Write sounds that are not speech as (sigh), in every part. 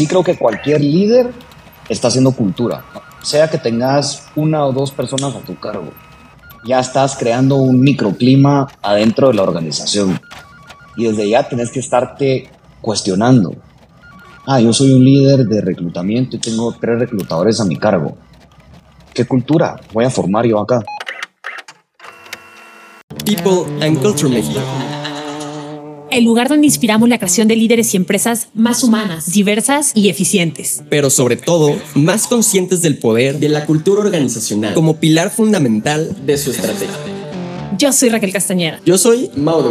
sí creo que cualquier líder está haciendo cultura, sea que tengas una o dos personas a tu cargo. Ya estás creando un microclima adentro de la organización. Y desde ya tenés que estarte cuestionando. Ah, yo soy un líder de reclutamiento y tengo tres reclutadores a mi cargo. ¿Qué cultura voy a formar yo acá? People and Culture el lugar donde inspiramos la creación de líderes y empresas más humanas, diversas y eficientes. Pero sobre todo, más conscientes del poder de la cultura organizacional como pilar fundamental de su estrategia. Yo soy Raquel Castañera. Yo soy Mau de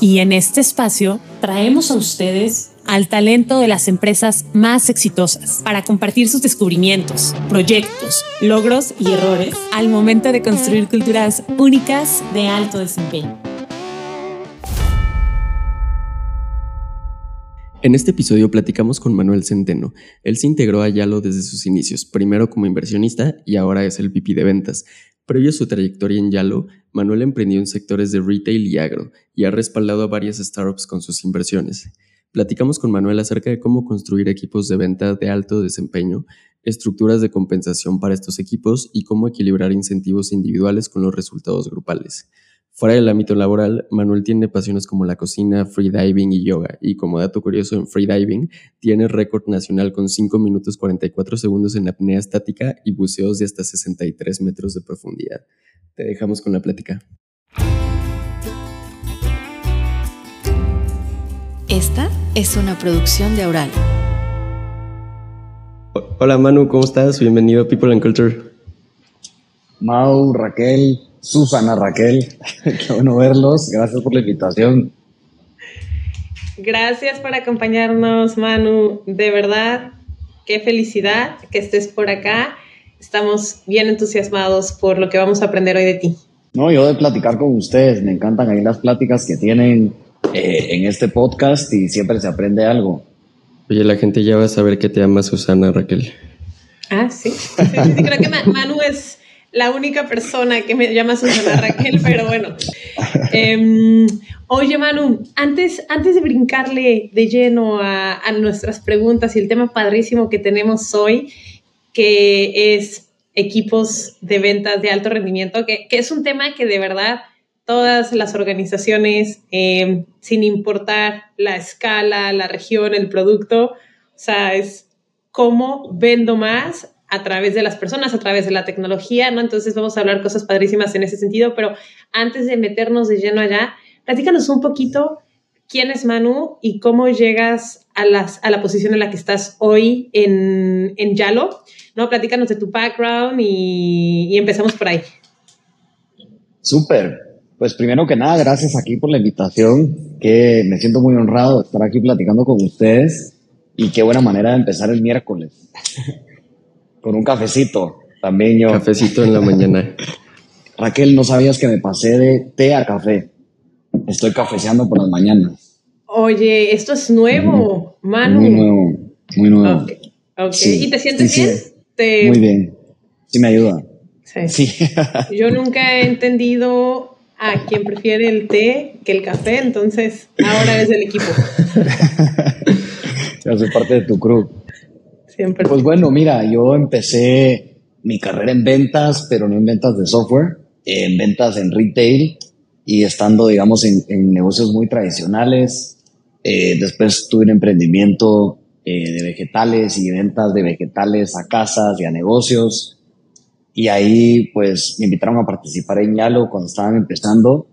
Y en este espacio traemos a ustedes al talento de las empresas más exitosas para compartir sus descubrimientos, proyectos, logros y errores al momento de construir culturas únicas de alto desempeño. En este episodio platicamos con Manuel Centeno. Él se integró a Yalo desde sus inicios, primero como inversionista y ahora es el VP de ventas. Previo a su trayectoria en Yalo, Manuel emprendió en sectores de retail y agro y ha respaldado a varias startups con sus inversiones. Platicamos con Manuel acerca de cómo construir equipos de venta de alto desempeño, estructuras de compensación para estos equipos y cómo equilibrar incentivos individuales con los resultados grupales. Fuera del ámbito laboral, Manuel tiene pasiones como la cocina, freediving y yoga. Y como dato curioso, en freediving tiene récord nacional con 5 minutos 44 segundos en apnea estática y buceos de hasta 63 metros de profundidad. Te dejamos con la plática. Esta es una producción de Aural. Hola Manu, ¿cómo estás? Bienvenido a People and Culture. Mau, Raquel, Susana, Raquel, (laughs) qué bueno verlos. Gracias por la invitación. Gracias por acompañarnos, Manu. De verdad, qué felicidad que estés por acá. Estamos bien entusiasmados por lo que vamos a aprender hoy de ti. No, yo de platicar con ustedes. Me encantan ahí las pláticas que tienen eh, en este podcast y siempre se aprende algo. Oye, la gente ya va a saber que te llama Susana, Raquel. Ah, (laughs) sí. sí, sí creo que Manu es la única persona que me llama Susana Raquel, pero bueno. (laughs) Em, oye, Manu, antes, antes de brincarle de lleno a, nuestras preguntas y el tema padrísimo que tenemos hoy, que es equipos de ventas de alto rendimiento, que, es un tema que de verdad todas las organizaciones, em, sin importar la escala, la región, el producto, o sea, es cómo vendo más a través de las personas, a través de la tecnología, ¿no? Entonces vamos a hablar cosas padrísimas en ese sentido, pero antes de meternos de lleno allá, platícanos un poquito quién es Manu y cómo llegas a, las, a la posición en la que estás hoy en, en Yalo, ¿no? Platícanos de tu background y, y empezamos por ahí. Súper. Pues primero que nada, gracias aquí por la invitación, que me siento muy honrado de estar aquí platicando con ustedes y qué buena manera de empezar el miércoles. Con un cafecito también yo. Cafecito en la mañana. (laughs) Raquel, no sabías que me pasé de té a café. Estoy cafeceando por las mañanas. Oye, esto es nuevo, Manu. Muy nuevo, muy nuevo. ¿Y te sientes bien? Muy bien. Sí me ayuda. Sí. (laughs) Yo nunca he entendido a quien prefiere el té que el café, entonces ahora es del equipo. (laughs) ya soy parte de tu crew. Pues bueno, mira, yo empecé mi carrera en ventas, pero no en ventas de software, en ventas en retail y estando, digamos, en, negocios muy tradicionales. Eh, después tuve un emprendimiento eh, de vegetales y ventas de vegetales a casas y a negocios. Y ahí, pues, me invitaron a participar en Yalo cuando estaban empezando.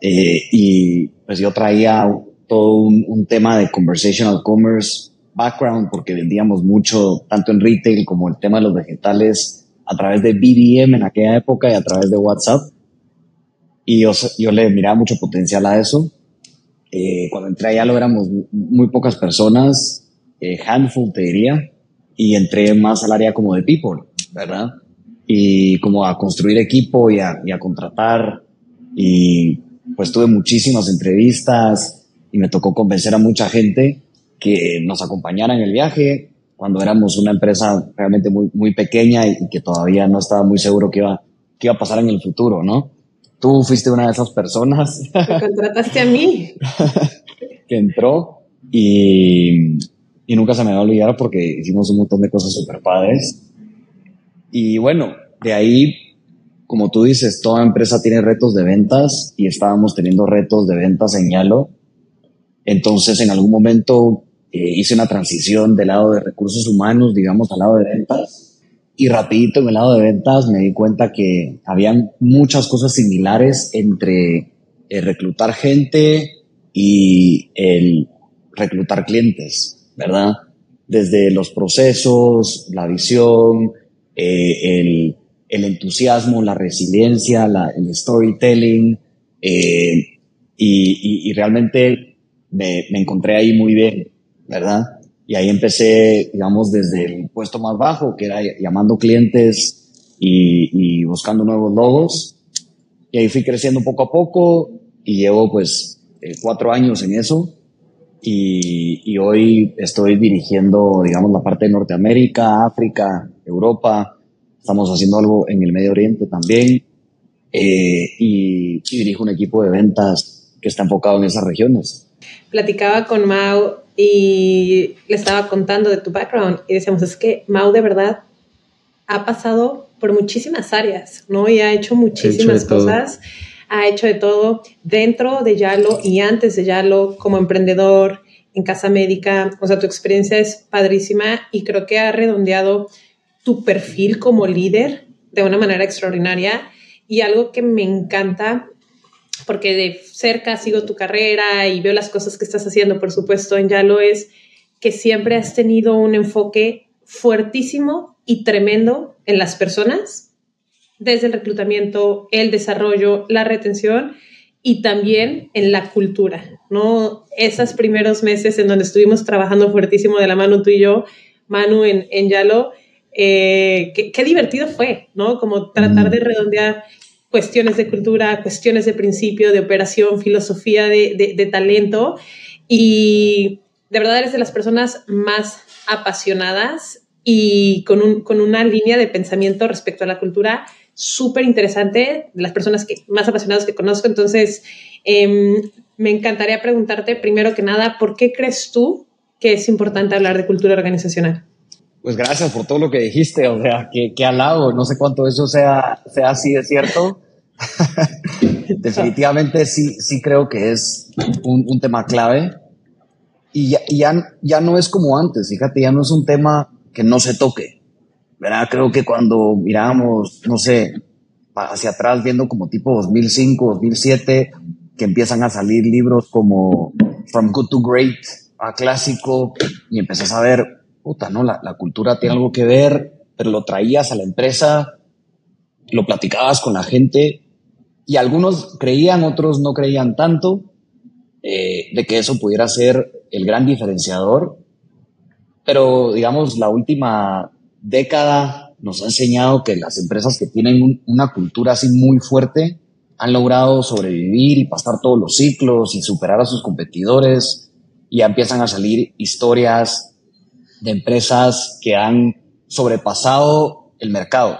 Eh, y pues yo traía todo un tema de conversational commerce background porque vendíamos mucho, tanto en retail como el tema de los vegetales, a través de BDM en aquella época y a través de WhatsApp. Y yo, yo le miraba mucho potencial a eso. Eh, cuando entré allá lo éramos muy pocas personas, eh, handful te diría, y entré más al área como de people, ¿verdad? Y como a construir equipo y a, y a contratar. Y pues tuve muchísimas entrevistas y me tocó convencer a mucha gente que nos acompañara en el viaje cuando éramos una empresa realmente muy, muy pequeña y, que todavía no estaba muy seguro qué iba, qué iba a pasar en el futuro, ¿no? Tú fuiste una de esas personas. Me contrataste a mí. (laughs) que entró y y nunca se me va a olvidar porque hicimos un montón de cosas super padres. Y bueno, de ahí, como tú dices, toda empresa tiene retos de ventas y estábamos teniendo retos de ventas en Yalo. Entonces, en algún momento eh, hice una transición del lado de recursos humanos, digamos, al lado de ventas. Y rapidito en el lado de ventas me di cuenta que habían muchas cosas similares entre el reclutar gente y el reclutar clientes, ¿verdad? Desde los procesos, la visión, eh, el, entusiasmo, la resiliencia, el storytelling, eh, y, realmente me, me, encontré ahí muy bien, ¿verdad? Y ahí empecé, digamos, desde el puesto más bajo, que era llamando clientes y, y buscando nuevos logos. Y ahí fui creciendo poco a poco y llevo pues eh, cuatro años en eso y, y, hoy estoy dirigiendo, digamos, la parte de Norteamérica, África, Europa. Estamos haciendo algo en el Medio Oriente también. Eh, y, y, dirijo un equipo de ventas que está enfocado en esas regiones. Platicaba con Mau y le estaba contando de tu background y decíamos, es que Mau de verdad ha pasado por muchísimas áreas, ¿no? Y ha hecho muchísimas hecho cosas. Todo ha hecho de todo dentro de Yalo y antes de Yalo como emprendedor en casa médica. O sea, tu experiencia es padrísima y creo que ha redondeado tu perfil como líder de una manera extraordinaria y algo que me encanta porque de cerca sigo tu carrera y veo las cosas que estás haciendo, por supuesto, en Yalo es que siempre has tenido un enfoque fuertísimo y tremendo en las personas desde el reclutamiento, el desarrollo, la retención y también en la cultura, ¿no? Esos primeros meses en donde estuvimos trabajando fuertísimo de la mano tú y yo, Manu en, en Yalo, eh, qué, divertido fue, ¿no? Como tratar de redondear cuestiones de cultura, cuestiones de principio, de operación, filosofía de, de talento y de verdad eres de las personas más apasionadas y con, un, con una línea de pensamiento respecto a la cultura súper interesante, de las personas que, más apasionadas que conozco. Entonces, eh, me encantaría preguntarte, primero que nada, ¿por qué crees tú que es importante hablar de cultura organizacional? Pues gracias por todo lo que dijiste, o sea, que, que lado no sé cuánto eso sea, sea así de cierto. (laughs) Definitivamente sí, sí creo que es un, un tema clave y, ya, y ya, ya no es como antes, fíjate, ya no es un tema que no se toque ¿verdad? Creo que cuando miramos, no sé, hacia atrás, viendo como tipo 2005, 2007, que empiezan a salir libros como From Good to Great, a clásico, y empezás a ver, ¿no? La, la cultura tiene algo que ver, pero lo traías a la empresa, lo platicabas con la gente, y algunos creían, otros no creían tanto, eh, de que eso pudiera ser el gran diferenciador. Pero, digamos, la última década nos ha enseñado que las empresas que tienen una cultura así muy fuerte han logrado sobrevivir y pasar todos los ciclos y superar a sus competidores. Y ya empiezan a salir historias de empresas que han sobrepasado el mercado.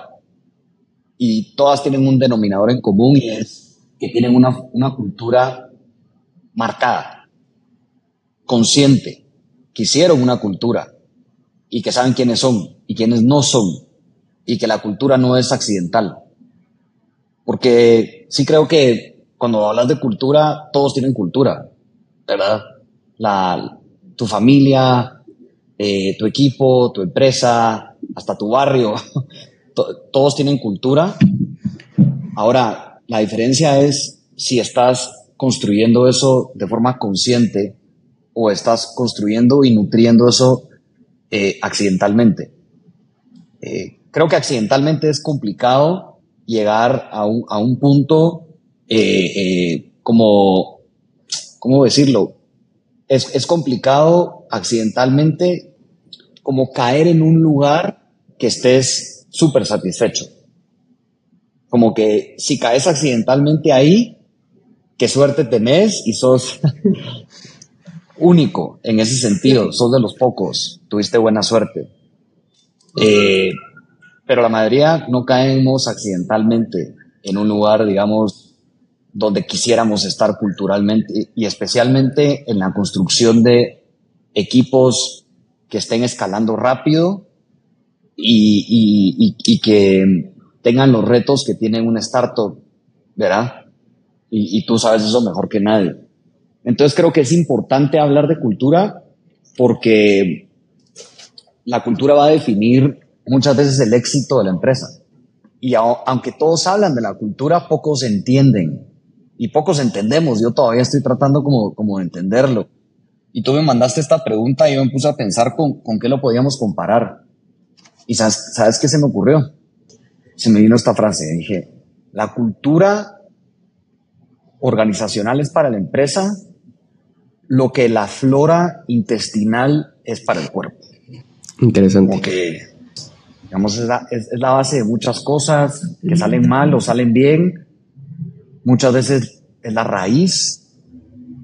Y todas tienen un denominador en común y es que tienen una, una cultura marcada, consciente, que hicieron una cultura y que saben quiénes son y quiénes no son y que la cultura no es accidental. Porque sí creo que cuando hablas de cultura, todos tienen cultura, ¿verdad? La, tu familia, eh, tu equipo, tu empresa, hasta tu barrio, (laughs) todos tienen cultura. Ahora, la diferencia es si estás construyendo eso de forma consciente o estás construyendo y nutriendo eso eh, accidentalmente. Eh, creo que accidentalmente es complicado llegar a un, a un punto como, ¿cómo decirlo? Es, es complicado accidentalmente como caer en un lugar que estés súper satisfecho. Como que si caes accidentalmente ahí, qué suerte tenés y sos (laughs) único en ese sentido, sos de los pocos, tuviste buena suerte. Eh, pero la mayoría no caemos accidentalmente en un lugar, digamos, donde quisiéramos estar culturalmente y especialmente en la construcción de equipos que estén escalando rápido y, y, que tengan los retos que tienen un startup, ¿verdad? Y, y tú sabes eso mejor que nadie. Entonces creo que es importante hablar de cultura porque la cultura va a definir muchas veces el éxito de la empresa. Y aunque todos hablan de la cultura, pocos entienden y pocos entendemos. Yo todavía estoy tratando como, como de entenderlo. Y tú me mandaste esta pregunta y yo me puse a pensar con, con qué lo podíamos comparar. Y sabes, ¿sabes qué se me ocurrió? Se me vino esta frase. Dije, la cultura organizacional es para la empresa lo que la flora intestinal es para el cuerpo. Interesante. Porque, digamos, es la, es la base de muchas cosas que salen mal o salen bien. Muchas veces es la raíz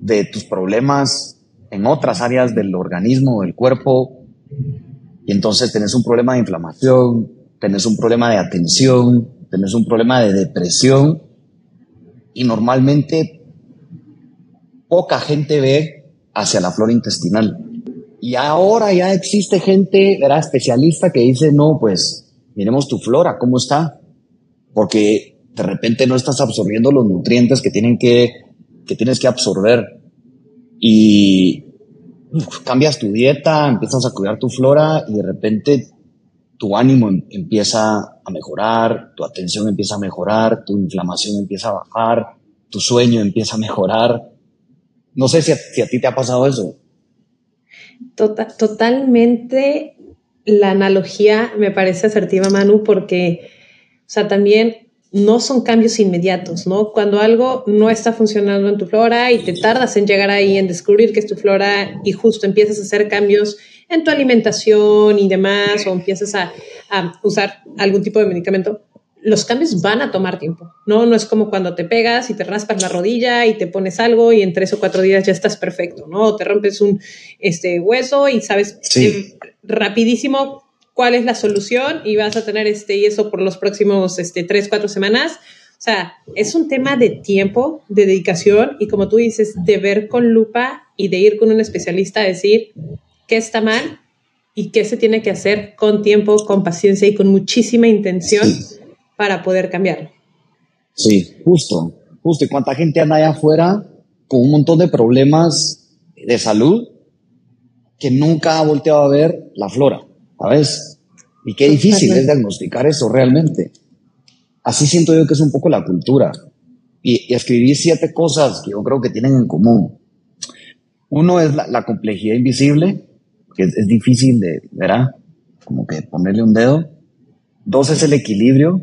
de tus problemas en otras áreas del organismo, del cuerpo. Y entonces tenés un problema de inflamación, tenés un problema de atención, tenés un problema de depresión. Y normalmente poca gente ve hacia la flora intestinal. Y ahora ya existe gente, era especialista que dice, no, pues miremos tu flora, ¿cómo está? Porque de repente no estás absorbiendo los nutrientes que, tienen que, que tienes que absorber. Y cambias tu dieta, empiezas a cuidar tu flora y de repente tu ánimo em, empieza a mejorar, tu atención empieza a mejorar, tu inflamación empieza a bajar, tu sueño empieza a mejorar, no sé si a, ti te ha pasado eso. Tota, totalmente la analogía me parece asertiva, Manu, porque, o sea, también no son cambios inmediatos, ¿no? Cuando algo no está funcionando en tu flora y te tardas en llegar ahí, en descubrir que es tu flora y justo empiezas a hacer cambios en tu alimentación y demás, o empiezas a, a usar algún tipo de medicamento, los cambios van a tomar tiempo, ¿no? No es como cuando te pegas y te raspas la rodilla y te pones algo y en tres o cuatro días ya estás perfecto, ¿no? te rompes un este, hueso y sabes eh, rapidísimo cuál es la solución y vas a tener este y eso por los próximos este, tres, cuatro semanas. O sea, es un tema de tiempo, de dedicación y como tú dices, de ver con lupa y de ir con un especialista a decir qué está mal y qué se tiene que hacer con tiempo, con paciencia y con muchísima intención para poder cambiarlo. Sí, justo, justo. ¿Y cuánta gente anda allá afuera con un montón de problemas de salud que nunca ha volteado a ver la flora, ¿sabes? Y qué difícil es diagnosticar eso realmente. Así siento yo que es un poco la cultura. Y, escribí siete cosas que yo creo que tienen en común. Uno es la, complejidad invisible, que es, es, difícil de, ¿verdad? Como que ponerle un dedo. Dos es el equilibrio,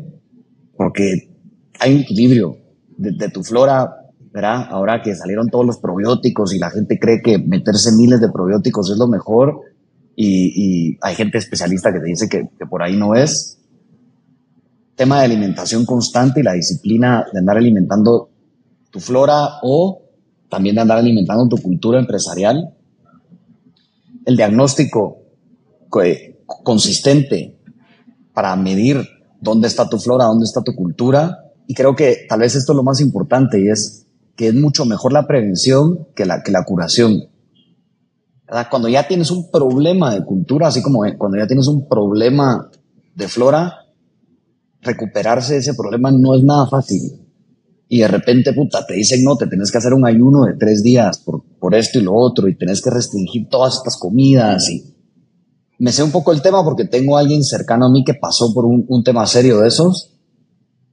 porque hay un equilibrio de, tu flora, ¿verdad? Ahora que salieron todos los probióticos y la gente cree que meterse miles de probióticos es lo mejor y, hay gente especialista que te dice que, por ahí no es. Tema de alimentación constante y la disciplina de andar alimentando tu flora o también de andar alimentando tu cultura empresarial. El diagnóstico consistente para medir dónde está tu flora, dónde está tu cultura. Y creo que tal vez esto es lo más importante y es que es mucho mejor la prevención que la, que la curación. Cuando ya tienes un problema de cultura, así como cuando ya tienes un problema de flora, recuperarse de ese problema no es nada fácil. Y de repente, puta, te dicen, no, te tienes que hacer un ayuno de tres días por, por esto y lo otro, y tenés que restringir todas estas comidas y me sé un poco el tema porque tengo a alguien cercano a mí que pasó por un, tema serio de esos.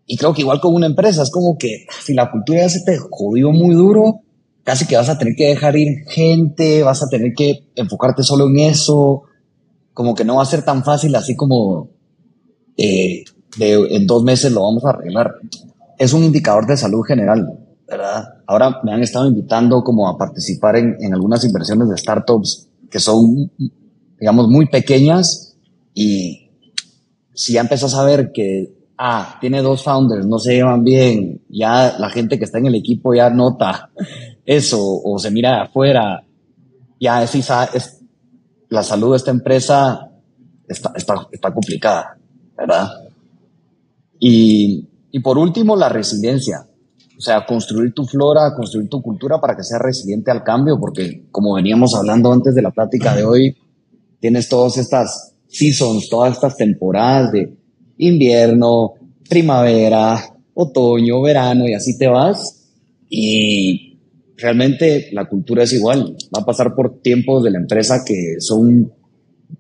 Y creo que igual con una empresa, es como que si la cultura ya se te jodió muy duro, casi que vas a tener que dejar ir gente, vas a tener que enfocarte solo en eso, como que no va a ser tan fácil así como eh, en dos meses lo vamos a arreglar. Es un indicador de salud general, ¿verdad? Ahora me han estado invitando como a participar en, en algunas inversiones de startups que son digamos, muy pequeñas y si ya empezás a ver que, ah, tiene dos founders, no se llevan bien, ya la gente que está en el equipo ya nota eso o se mira de afuera, ya es, es la salud de esta empresa está, está, está complicada, ¿verdad? Y, y por último, la resiliencia. O sea, construir tu flora, construir tu cultura para que sea resiliente al cambio, porque como veníamos hablando antes de la plática de hoy, tienes todas estas seasons, todas estas temporadas de invierno, primavera, otoño, verano y así te vas. Y realmente la cultura es igual. Va a pasar por tiempos de la empresa que son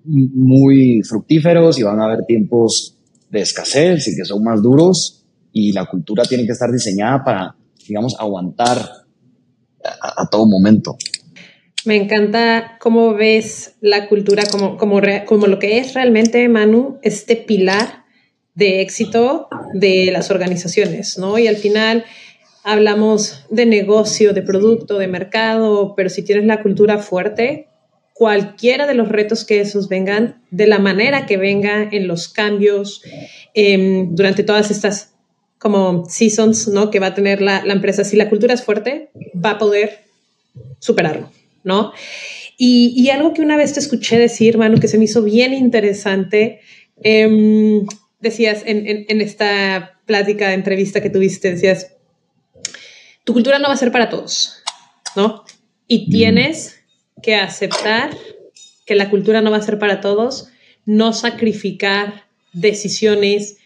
muy fructíferos y van a haber tiempos de escasez y que son más duros y la cultura tiene que estar diseñada para, digamos, aguantar a, todo momento. Me encanta cómo ves la cultura como, como, como lo que es realmente, Manu, este pilar de éxito de las organizaciones, ¿no? Y al final hablamos de negocio, de producto, de mercado, pero si tienes la cultura fuerte, cualquiera de los retos que esos vengan, de la manera que venga en los cambios em, durante todas estas como seasons, ¿no? Que va a tener la, empresa. Si la cultura es fuerte, va a poder superarlo, ¿no? Y, algo que una vez te escuché decir, Manu, que se me hizo bien interesante, em, decías en, en, esta plática, entrevista que tuviste, decías, tu cultura no va a ser para todos, ¿no? Y tienes que aceptar que la cultura no va a ser para todos, no sacrificar decisiones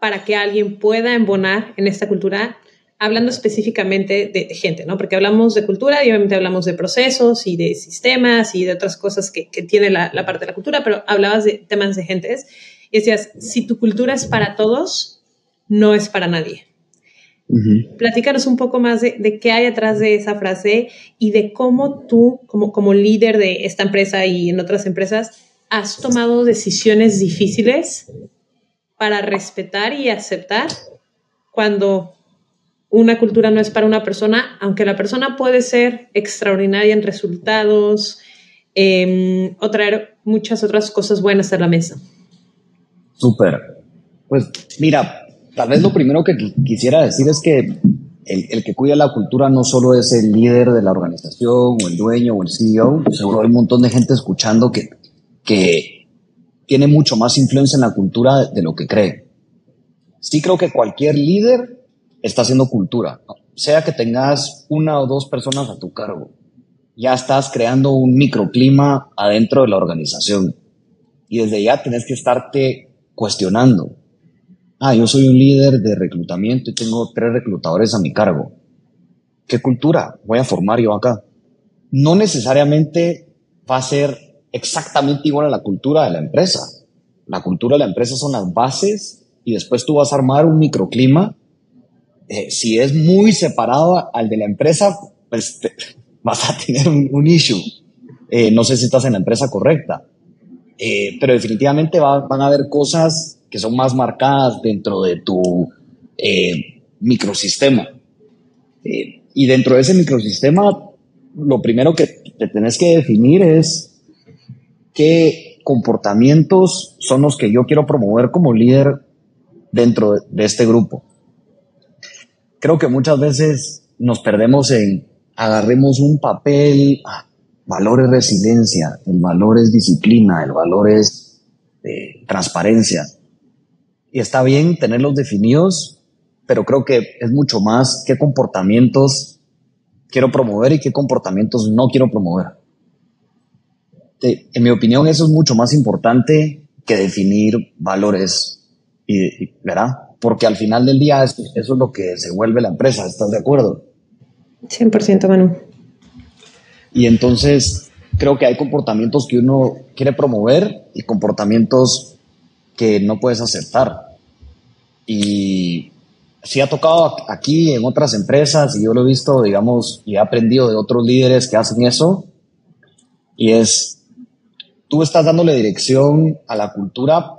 para que alguien pueda embonar en esta cultura, hablando específicamente de, gente, ¿no? Porque hablamos de cultura y obviamente hablamos de procesos y de sistemas y de otras cosas que, tiene la, la, parte de la cultura, pero hablabas de temas de gentes y decías, si tu cultura es para todos, no es para nadie. Platícanos un poco más de, qué hay atrás de esa frase y de cómo tú, como, como líder de esta empresa y en otras empresas, has tomado decisiones difíciles para respetar y aceptar cuando una cultura no es para una persona, aunque la persona puede ser extraordinaria en resultados em, o traer muchas otras cosas buenas a la mesa. Súper. Pues mira, Tal vez lo primero que quisiera decir es que el, que cuida la cultura no solo es el líder de la organización o el dueño o el CEO, seguro hay un montón de gente escuchando que, que tiene mucho más influencia en la cultura de lo que cree. Sí creo que cualquier líder está haciendo cultura, sea que tengas una o dos personas a tu cargo, ya estás creando un microclima adentro de la organización y desde ya tenés que estarte cuestionando ah, yo soy un líder de reclutamiento y tengo tres reclutadores a mi cargo. ¿Qué cultura voy a formar yo acá? No necesariamente va a ser exactamente igual a la cultura de la empresa. La cultura de la empresa son las bases y después tú vas a armar un microclima. Eh, si es muy separado al de la empresa, pues (laughs) vas a tener un, issue. Eh, no sé si estás en la empresa correcta, eh, pero definitivamente van a haber cosas que son más marcadas dentro de tu eh, microsistema. Eh, y dentro de ese microsistema, lo primero que te tenés que definir es qué comportamientos son los que yo quiero promover como líder dentro de este grupo. Creo que muchas veces nos perdemos en agarremos un papel, ah, valor es resiliencia, el valor es disciplina, el valor es eh, transparencia y está bien tenerlos definidos, pero creo que es mucho más qué comportamientos quiero promover y qué comportamientos no quiero promover. En mi opinión, eso es mucho más importante que definir valores, y, ¿verdad? Porque al final del día eso, es lo que se vuelve la empresa, ¿estás de acuerdo? 100%, Manu. Y entonces creo que hay comportamientos que uno quiere promover y comportamientos que no puedes aceptar. Y sí ha tocado aquí en otras empresas y yo lo he visto, digamos, y he aprendido de otros líderes que hacen eso. Y es, tú estás dándole dirección a la cultura,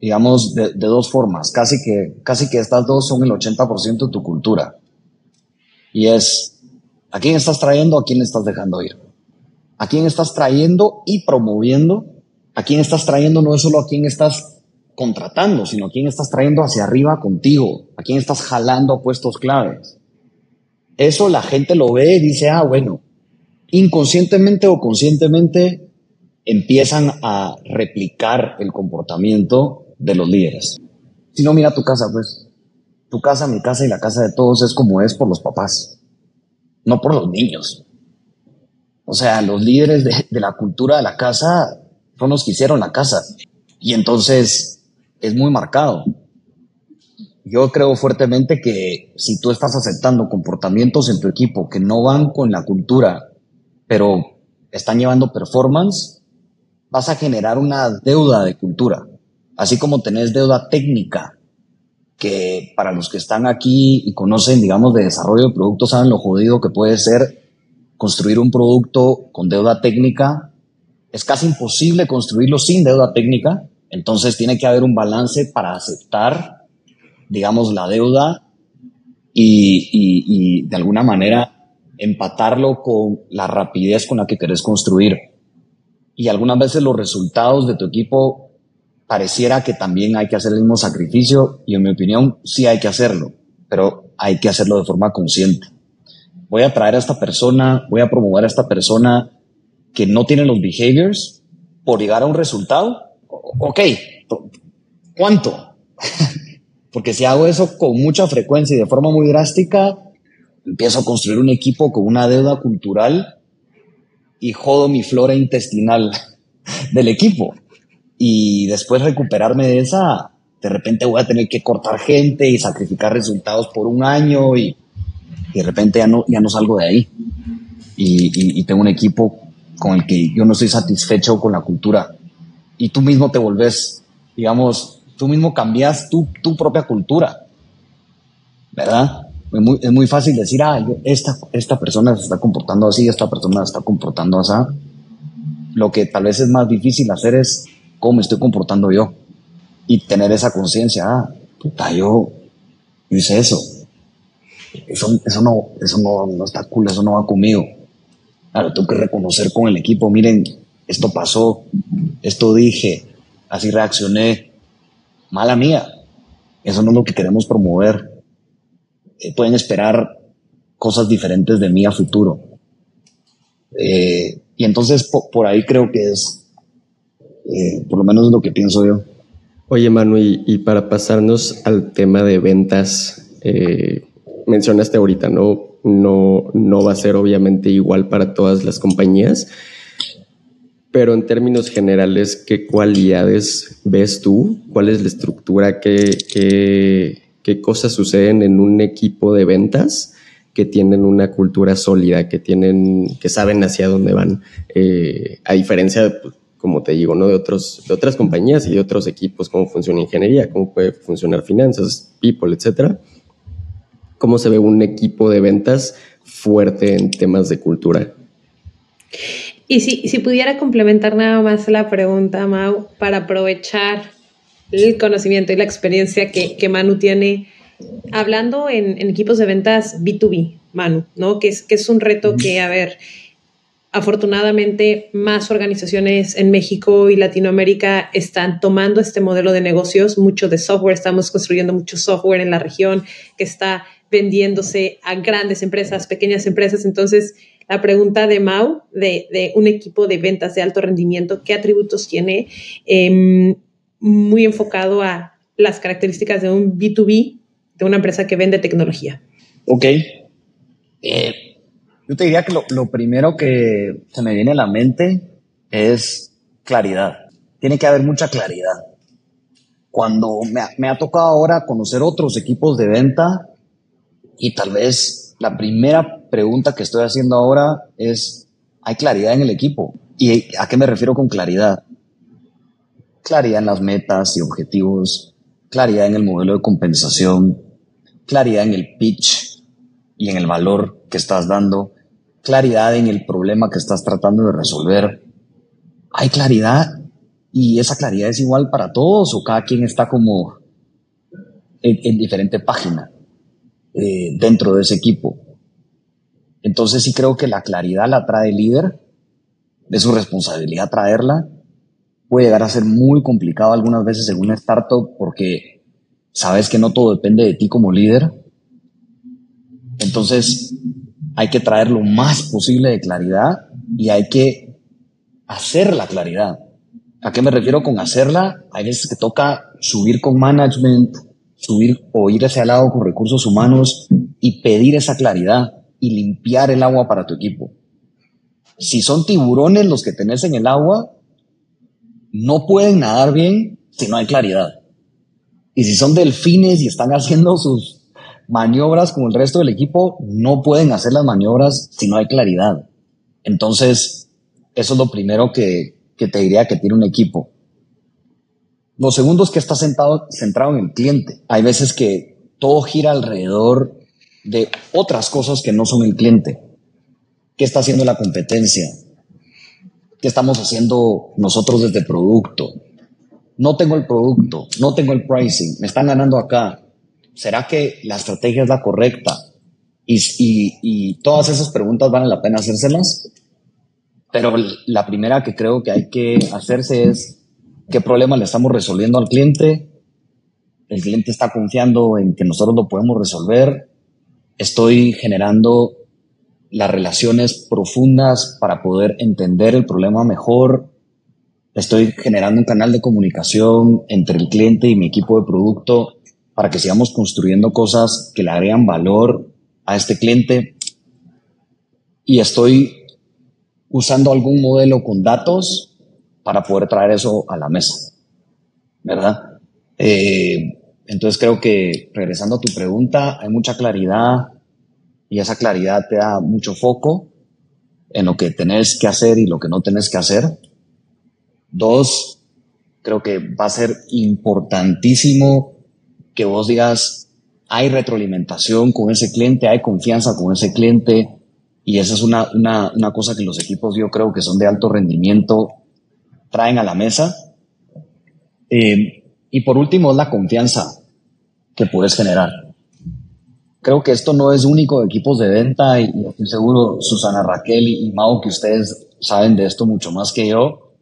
digamos, de, dos formas. Casi que, casi que estas dos son el 80% de tu cultura. Y es, ¿a quién estás trayendo? ¿A quién estás dejando ir? ¿A quién estás trayendo y promoviendo? ¿A quién estás trayendo? No es solo a quién estás contratando, sino a quién estás trayendo hacia arriba contigo, a quién estás jalando a puestos claves. Eso la gente lo ve y dice, ah, bueno, inconscientemente o conscientemente empiezan a replicar el comportamiento de los líderes. Si no, mira tu casa, pues tu casa, mi casa y la casa de todos es como es por los papás, no por los niños. O sea, los líderes de, la cultura de la casa son los que hicieron la casa. Y entonces es muy marcado. Yo creo fuertemente que si tú estás aceptando comportamientos en tu equipo que no van con la cultura, pero están llevando performance, vas a generar una deuda de cultura. Así como tenés deuda técnica, que para los que están aquí y conocen, digamos, de desarrollo de productos, saben lo jodido que puede ser construir un producto con deuda técnica. Es casi imposible construirlo sin deuda técnica. Entonces tiene que haber un balance para aceptar digamos, la deuda y, de alguna manera empatarlo con la rapidez con la que querés construir. Y algunas veces los resultados de tu equipo pareciera que también hay que hacer el mismo sacrificio y en mi opinión sí hay que hacerlo, pero hay que hacerlo de forma consciente. Voy a traer a esta persona, voy a promover a esta persona que no tiene los behaviors por llegar a un resultado. Ok, ¿cuánto? (laughs) Porque si hago eso con mucha frecuencia y de forma muy drástica, empiezo a construir un equipo con una deuda cultural y jodo mi flora intestinal (laughs) del equipo. Y después recuperarme de esa, de repente voy a tener que cortar gente y sacrificar resultados por un año y, de repente ya no, ya no salgo de ahí. Y, y tengo un equipo con el que yo no estoy satisfecho con la cultura. Y tú mismo te volvés, digamos, tú mismo cambias tu, tu propia cultura, ¿verdad? Es muy, es muy fácil decir, ah, esta, esta persona se está comportando así, esta persona se está comportando así. Lo que tal vez es más difícil hacer es cómo me estoy comportando yo y tener esa conciencia, ah, puta, yo, hice eso. Eso, eso, no, eso no, no está cool, eso no va conmigo. Claro, tengo que reconocer con el equipo, miren, esto pasó, esto dije, así reaccioné, mala mía. Eso no es lo que queremos promover. Eh, pueden esperar cosas diferentes de mí a futuro. Eh, y entonces por, ahí creo que es, eh, por lo menos lo que pienso yo. Oye Manu, y, para pasarnos al tema de ventas, mencionaste ahorita, ¿no? No, no va a ser obviamente igual para todas las compañías, pero en términos generales, ¿qué cualidades ves tú? ¿Cuál es la estructura? ¿Qué, qué, cosas suceden en un equipo de ventas que tienen una cultura sólida, que, tienen, que saben hacia dónde van? Eh, a diferencia, pues, como te digo, ¿no? de, otros, de otras compañías y de otros equipos, cómo funciona ingeniería, cómo puede funcionar finanzas, people, etcétera. ¿Cómo se ve un equipo de ventas fuerte en temas de cultura? Y si, si pudiera complementar nada más la pregunta, Mau, para aprovechar el conocimiento y la experiencia que, que Manu tiene hablando en, en, equipos de ventas B2B, Manu, ¿no? Que es, que es un reto que, a ver, afortunadamente más organizaciones en México y Latinoamérica están tomando este modelo de negocios, mucho de software, estamos construyendo mucho software en la región que está vendiéndose a grandes empresas, pequeñas empresas, entonces la pregunta de Mau, de, un equipo de ventas de alto rendimiento, ¿qué atributos tiene? Em, muy enfocado a las características de un B2B, de una empresa que vende tecnología. Ok. Eh, yo te diría que lo, primero que se me viene a la mente es claridad. Tiene que haber mucha claridad. Cuando me me ha tocado ahora conocer otros equipos de venta y tal vez la primera pregunta que estoy haciendo ahora es, ¿hay claridad en el equipo? ¿Y a qué me refiero con claridad? Claridad en las metas y objetivos, claridad en el modelo de compensación, claridad en el pitch y en el valor que estás dando, claridad en el problema que estás tratando de resolver. Hay claridad y esa claridad es igual para todos o cada quien está como en, diferente página eh, dentro de ese equipo. Entonces sí creo que la claridad la trae el líder, de su responsabilidad traerla. Puede llegar a ser muy complicado algunas veces en una startup porque sabes que no todo depende de ti como líder. Entonces hay que traer lo más posible de claridad y hay que hacer la claridad. ¿A qué me refiero con hacerla? Hay veces que toca subir con management, subir o ir hacia el lado con recursos humanos y pedir esa claridad y limpiar el agua para tu equipo. Si son tiburones los que tenés en el agua, no pueden nadar bien si no hay claridad. Y si son delfines y están haciendo sus maniobras como el resto del equipo, no pueden hacer las maniobras si no hay claridad. Entonces, eso es lo primero que, que te diría que tiene un equipo. Lo segundo es que está sentado, centrado en el cliente. Hay veces que todo gira alrededor de otras cosas que no son el cliente. ¿Qué está haciendo la competencia? ¿Qué estamos haciendo nosotros desde producto? No tengo el producto, no tengo el pricing, me están ganando acá. ¿Será que la estrategia es la correcta? Y, y todas esas preguntas valen la pena hacérselas. Pero la primera que creo que hay que hacerse es qué problema le estamos resolviendo al cliente. El cliente está confiando en que nosotros lo podemos resolver. Estoy generando las relaciones profundas para poder entender el problema mejor. Estoy generando un canal de comunicación entre el cliente y mi equipo de producto para que sigamos construyendo cosas que le agregan valor a este cliente. Y estoy usando algún modelo con datos para poder traer eso a la mesa. ¿Verdad? Eh, entonces creo que, regresando a tu pregunta, hay mucha claridad y esa claridad te da mucho foco en lo que tenés que hacer y lo que no tenés que hacer. Dos, creo que va a ser importantísimo que vos digas, hay retroalimentación con ese cliente, hay confianza con ese cliente y esa es una, una, una cosa que los equipos yo creo que son de alto rendimiento traen a la mesa. Eh, y por último es la confianza que puedes generar creo que esto no es único de equipos de venta y, estoy seguro Susana Raquel y, Mau que ustedes saben de esto mucho más que yo.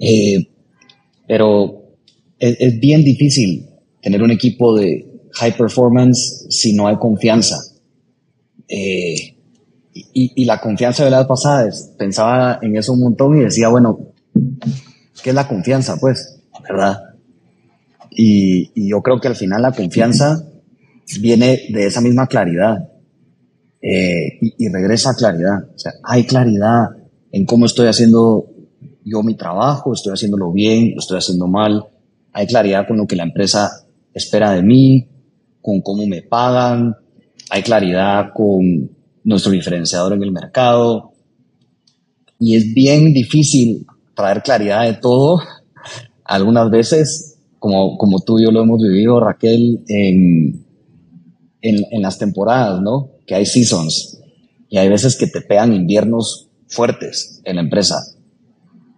Eh, pero es, bien difícil tener un equipo de high performance si no hay confianza. Eh, y, la confianza de la vez pasada, pensaba en eso un montón y decía, bueno, ¿qué es la confianza? Pues, ¿verdad? Y, y yo creo que al final la confianza viene de esa misma claridad eh, y, regresa a claridad. O sea, hay claridad en cómo estoy haciendo yo mi trabajo, estoy haciéndolo bien, lo estoy haciendo mal. Hay claridad con lo que la empresa espera de mí, con cómo me pagan. Hay claridad con nuestro diferenciador en el mercado. Y es bien difícil traer claridad de todo. (laughs) Algunas veces, como, como tú y yo lo hemos vivido, Raquel, en, en, las temporadas, ¿no? Que hay seasons y hay veces que te pegan inviernos fuertes en la empresa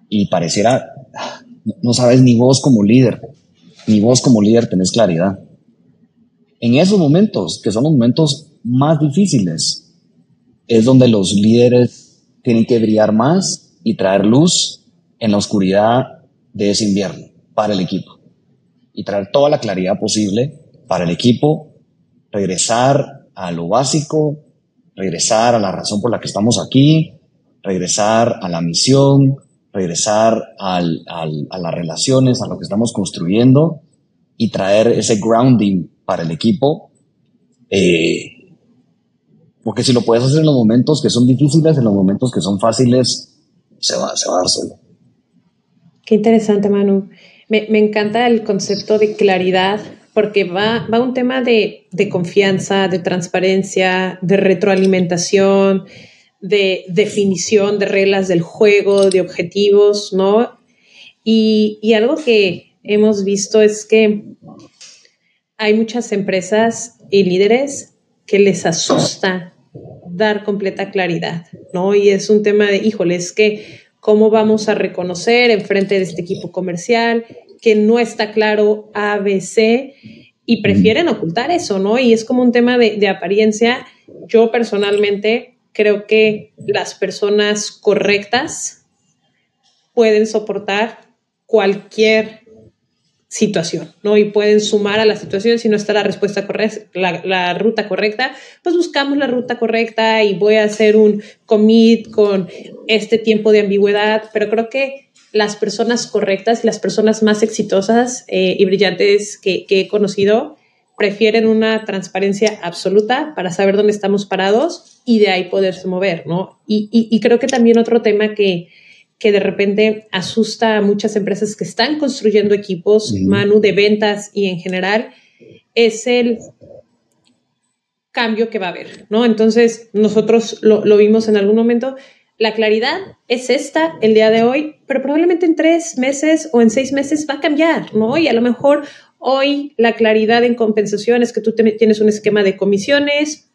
y pareciera, no sabes ni vos como líder, ni vos como líder tenés claridad. En esos momentos, que son los momentos más difíciles, es donde los líderes tienen que brillar más y traer luz en la oscuridad de ese invierno para el equipo y traer toda la claridad posible para el equipo regresar a lo básico, regresar a la razón por la que estamos aquí, regresar a la misión, regresar al, al, a las relaciones, a lo que estamos construyendo y traer ese grounding para el equipo. Eh, porque si lo puedes hacer en los momentos que son difíciles, en los momentos que son fáciles, se va, se va a dar solo. Qué interesante, Manu. Me, me encanta el concepto de claridad porque va, va un tema de, confianza, de transparencia, de retroalimentación, de definición de reglas del juego, de objetivos, ¿no? Y, y algo que hemos visto es que hay muchas empresas y líderes que les asusta dar completa claridad, ¿no? Y es un tema de, híjole, es que cómo vamos a reconocer en frente de este equipo comercial que no está claro ABC y prefieren ocultar eso, ¿no? Y es como un tema de, apariencia. Yo personalmente creo que las personas correctas pueden soportar cualquier situación, ¿no? Y pueden sumar a la situación si no está la respuesta correcta, la, ruta correcta, pues buscamos la ruta correcta y voy a hacer un commit con este tiempo de ambigüedad, pero creo que las personas correctas y las personas más exitosas eh, y brillantes que, he conocido prefieren una transparencia absoluta para saber dónde estamos parados y de ahí poderse mover, ¿no? Y, creo que también otro tema que, que de repente asusta a muchas empresas que están construyendo equipos, Manu, de ventas y en general, es el cambio que va a haber, ¿no? Entonces, nosotros lo, lo vimos en algún momento, la claridad es esta el día de hoy, pero probablemente en tres meses o en seis meses va a cambiar, ¿no? Y a lo mejor hoy la claridad en compensación es que tú tienes un esquema de comisiones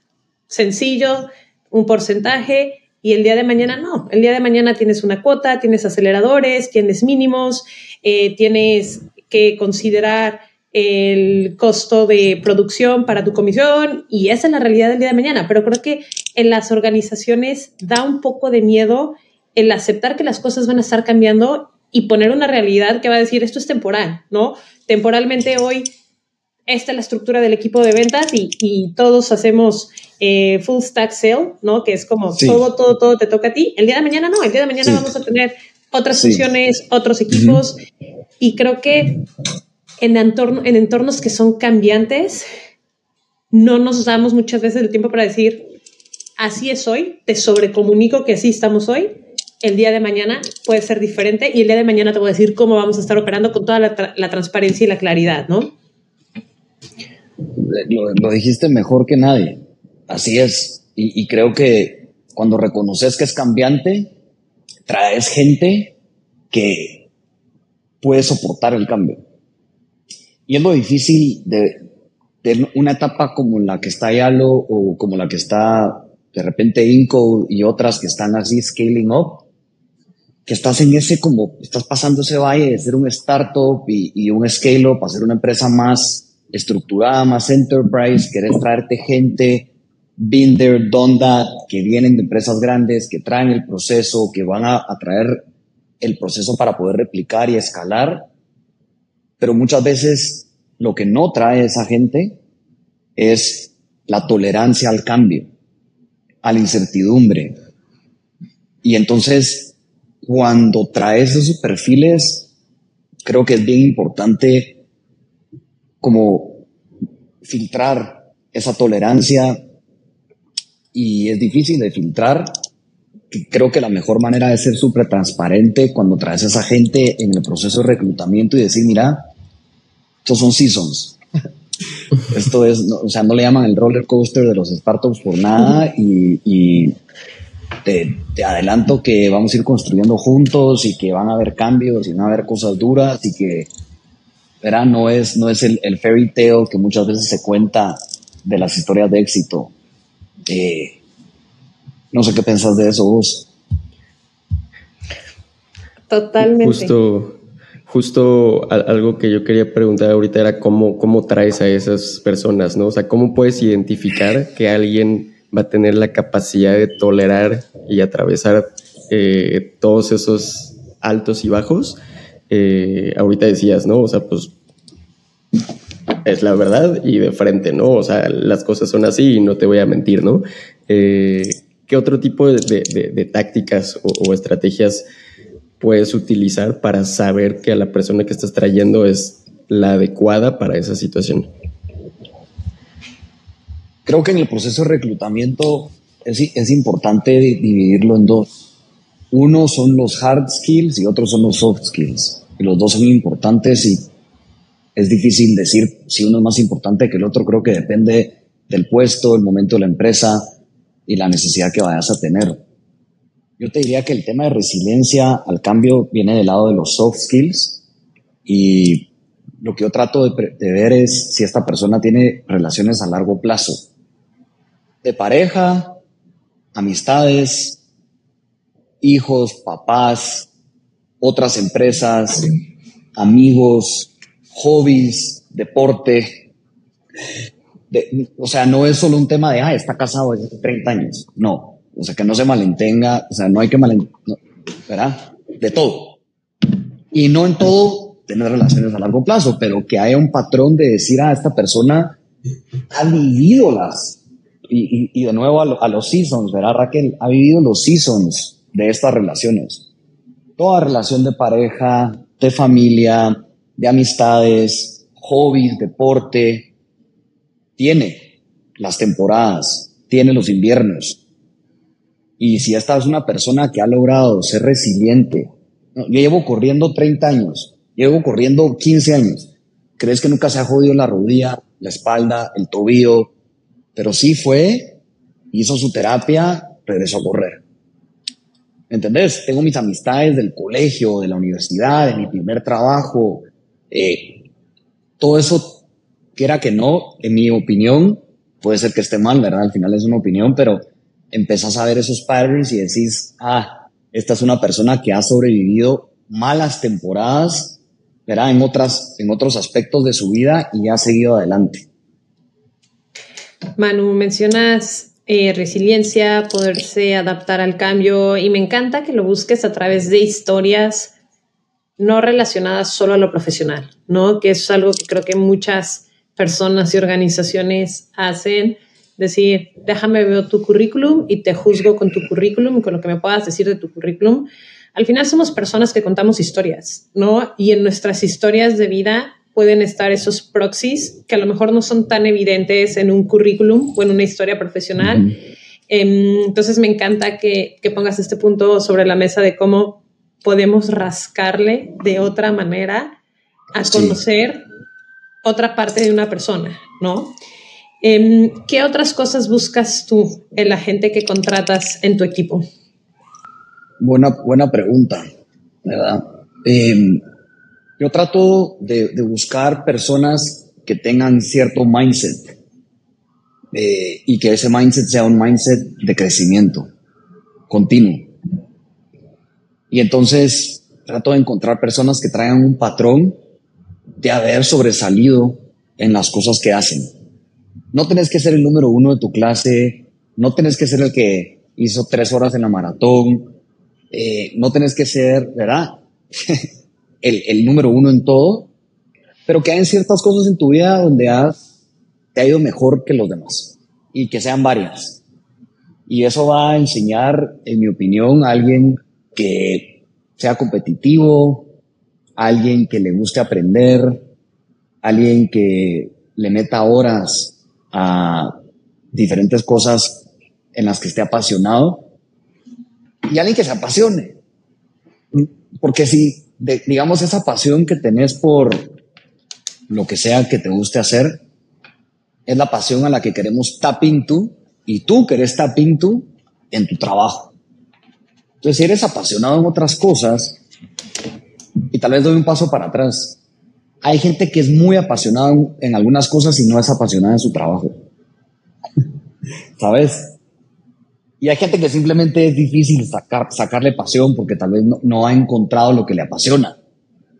sencillo, un porcentaje, y el día de mañana no. El día de mañana tienes una cuota, tienes aceleradores, tienes mínimos, eh, tienes que considerar el costo de producción para tu comisión y esa es la realidad del día de mañana. Pero creo que en las organizaciones da un poco de miedo el aceptar que las cosas van a estar cambiando y poner una realidad que va a decir esto es temporal, ¿no? Temporalmente hoy esta es la estructura del equipo de ventas y, todos hacemos eh, full stack sale, ¿no? Que es como todo, todo, todo te toca a ti. El día de mañana no, el día de mañana vamos a tener otras funciones, otros equipos y creo que en, en entornos que son cambiantes, no nos damos muchas veces el tiempo para decir, así es hoy, te sobrecomunico que así estamos hoy, el día de mañana puede ser diferente y el día de mañana te voy a decir cómo vamos a estar operando con toda la, transparencia y la claridad, ¿no? Lo, dijiste mejor que nadie, así es, y, creo que cuando reconoces que es cambiante, traes gente que puede soportar el cambio. Y es lo difícil de, una etapa como la que está Yalo o como la que está de repente Inco y otras que están así scaling up, que estás en ese como, estás pasando ese valle de ser un startup y, y un scale up ser una empresa más estructurada, más enterprise, querés traerte gente, been there, done that, que vienen de empresas grandes, que traen el proceso, que van a, a traer el proceso para poder replicar y escalar pero muchas veces lo que no trae esa gente es la tolerancia al cambio, a la incertidumbre. Y entonces, cuando traes esos perfiles, creo que es bien importante como filtrar esa tolerancia y es difícil de filtrar. Creo que la mejor manera es ser súper transparente cuando traes a esa gente en el proceso de reclutamiento y decir, mira, estos son seasons. (laughs) Esto es, o sea, no le llaman el roller coaster de los startups por nada y, te, adelanto que vamos a ir construyendo juntos y que van a haber cambios y van a haber cosas duras y que, verá, no es, no es el, fairy tale que muchas veces se cuenta de las historias de éxito. Eh, no sé qué pensás de eso vos. Totalmente. Justo, justo algo que yo quería preguntar ahorita era cómo, cómo traes a esas personas, ¿no? O sea, ¿cómo puedes identificar que alguien va a tener la capacidad de tolerar y atravesar eh, todos esos altos y bajos? Eh, ahorita decías, ¿no? O sea, pues es la verdad y de frente, ¿no? O sea, las cosas son así y no te voy a mentir, ¿no? Eh, ¿Qué otro tipo de, tácticas o estrategias puedes utilizar para saber que a la persona que estás trayendo es la adecuada para esa situación? Creo que en el proceso de reclutamiento es, es importante dividirlo en dos. Uno son los hard skills y otros son los soft skills. Y los dos son importantes y es difícil decir si uno es más importante que el otro. Creo que depende del puesto, el momento de la empresa y la necesidad que vayas a tener. Yo te diría que el tema de resiliencia al cambio viene del lado de los soft skills y lo que yo trato de, ver es si esta persona tiene relaciones a largo plazo, de pareja, amistades, hijos, papás, otras empresas, amigos, hobbies, deporte. o sea, no es solo un tema de, ah, está casado desde 30 años. No, o sea, que no se malentenga, o sea, no hay que malentender, ¿verdad? De todo. Y no en todo tener relaciones a largo plazo, pero que haya un patrón de decir a ah, esta persona ha vivido las, y, y, de nuevo a, los seasons, ¿verdad, Raquel? Ha vivido los seasons de estas relaciones. Toda relación de pareja, de familia, de amistades, hobbies, deporte, tiene las temporadas, tiene los inviernos, y si esta es una persona que ha logrado ser resiliente yo llevo corriendo 30 años, llevo corriendo 15 años. ¿Crees que nunca se ha jodido la rodilla, la espalda, el tobillo? Pero sí fue, hizo su terapia, regresó a correr. ¿Entendés? Tengo mis amistades del colegio, de la universidad, de mi primer trabajo. Eh, todo eso, quiera que no, en mi opinión, puede ser que esté mal, ¿verdad? Al final es una opinión, pero empezás a ver esos patterns y decís, ah, esta es una persona que ha sobrevivido malas temporadas, ¿verdad? En, otras, en otros aspectos de su vida y ha seguido adelante. Manu, mencionas eh, resiliencia, poderse adaptar al cambio y me encanta que lo busques a través de historias no relacionadas solo a lo profesional, ¿no? Que es algo que creo que muchas personas y organizaciones hacen. Decir, déjame ver tu currículum y te juzgo con tu currículum, con lo que me puedas decir de tu currículum. Al final somos personas que contamos historias, ¿no? Y en nuestras historias de vida pueden estar esos proxies que a lo mejor no son tan evidentes en un currículum o en una historia profesional. Em, entonces me encanta que, que, pongas este punto sobre la mesa de cómo podemos rascarle de otra manera a conocer otra parte de una persona, ¿no? Em, ¿Qué otras cosas buscas tú en la gente que contratas en tu equipo? Buena, buena pregunta, ¿verdad? Eh, yo trato de, buscar personas que tengan cierto mindset eh, y que ese mindset sea un mindset de crecimiento continuo. Y entonces trato de encontrar personas que traigan un patrón de haber sobresalido en las cosas que hacen. No tenés que ser el número uno de tu clase, no tenés que ser el que hizo tres horas en la maratón, eh, no tenés que ser, ¿verdad? (laughs) el, número uno en todo, pero que hay ciertas cosas en tu vida donde has, te ha ido mejor que los demás y que sean varias. Y eso va a enseñar, en mi opinión, a alguien que sea competitivo, alguien que le guste aprender, alguien que le meta horas a diferentes cosas en las que esté apasionado y alguien que se apasione. Porque si digamos, esa pasión que tenés por lo que sea que te guste hacer, es la pasión a la que queremos tap into y tú querés tap into en tu trabajo. Entonces, si eres apasionado en otras cosas, y tal vez doy un paso para atrás, hay gente que es muy apasionada en algunas cosas y no es apasionada en su trabajo. (laughs) ¿Sabes? Y hay gente que simplemente es difícil sacar, sacarle pasión porque tal vez no, ha encontrado lo que le apasiona.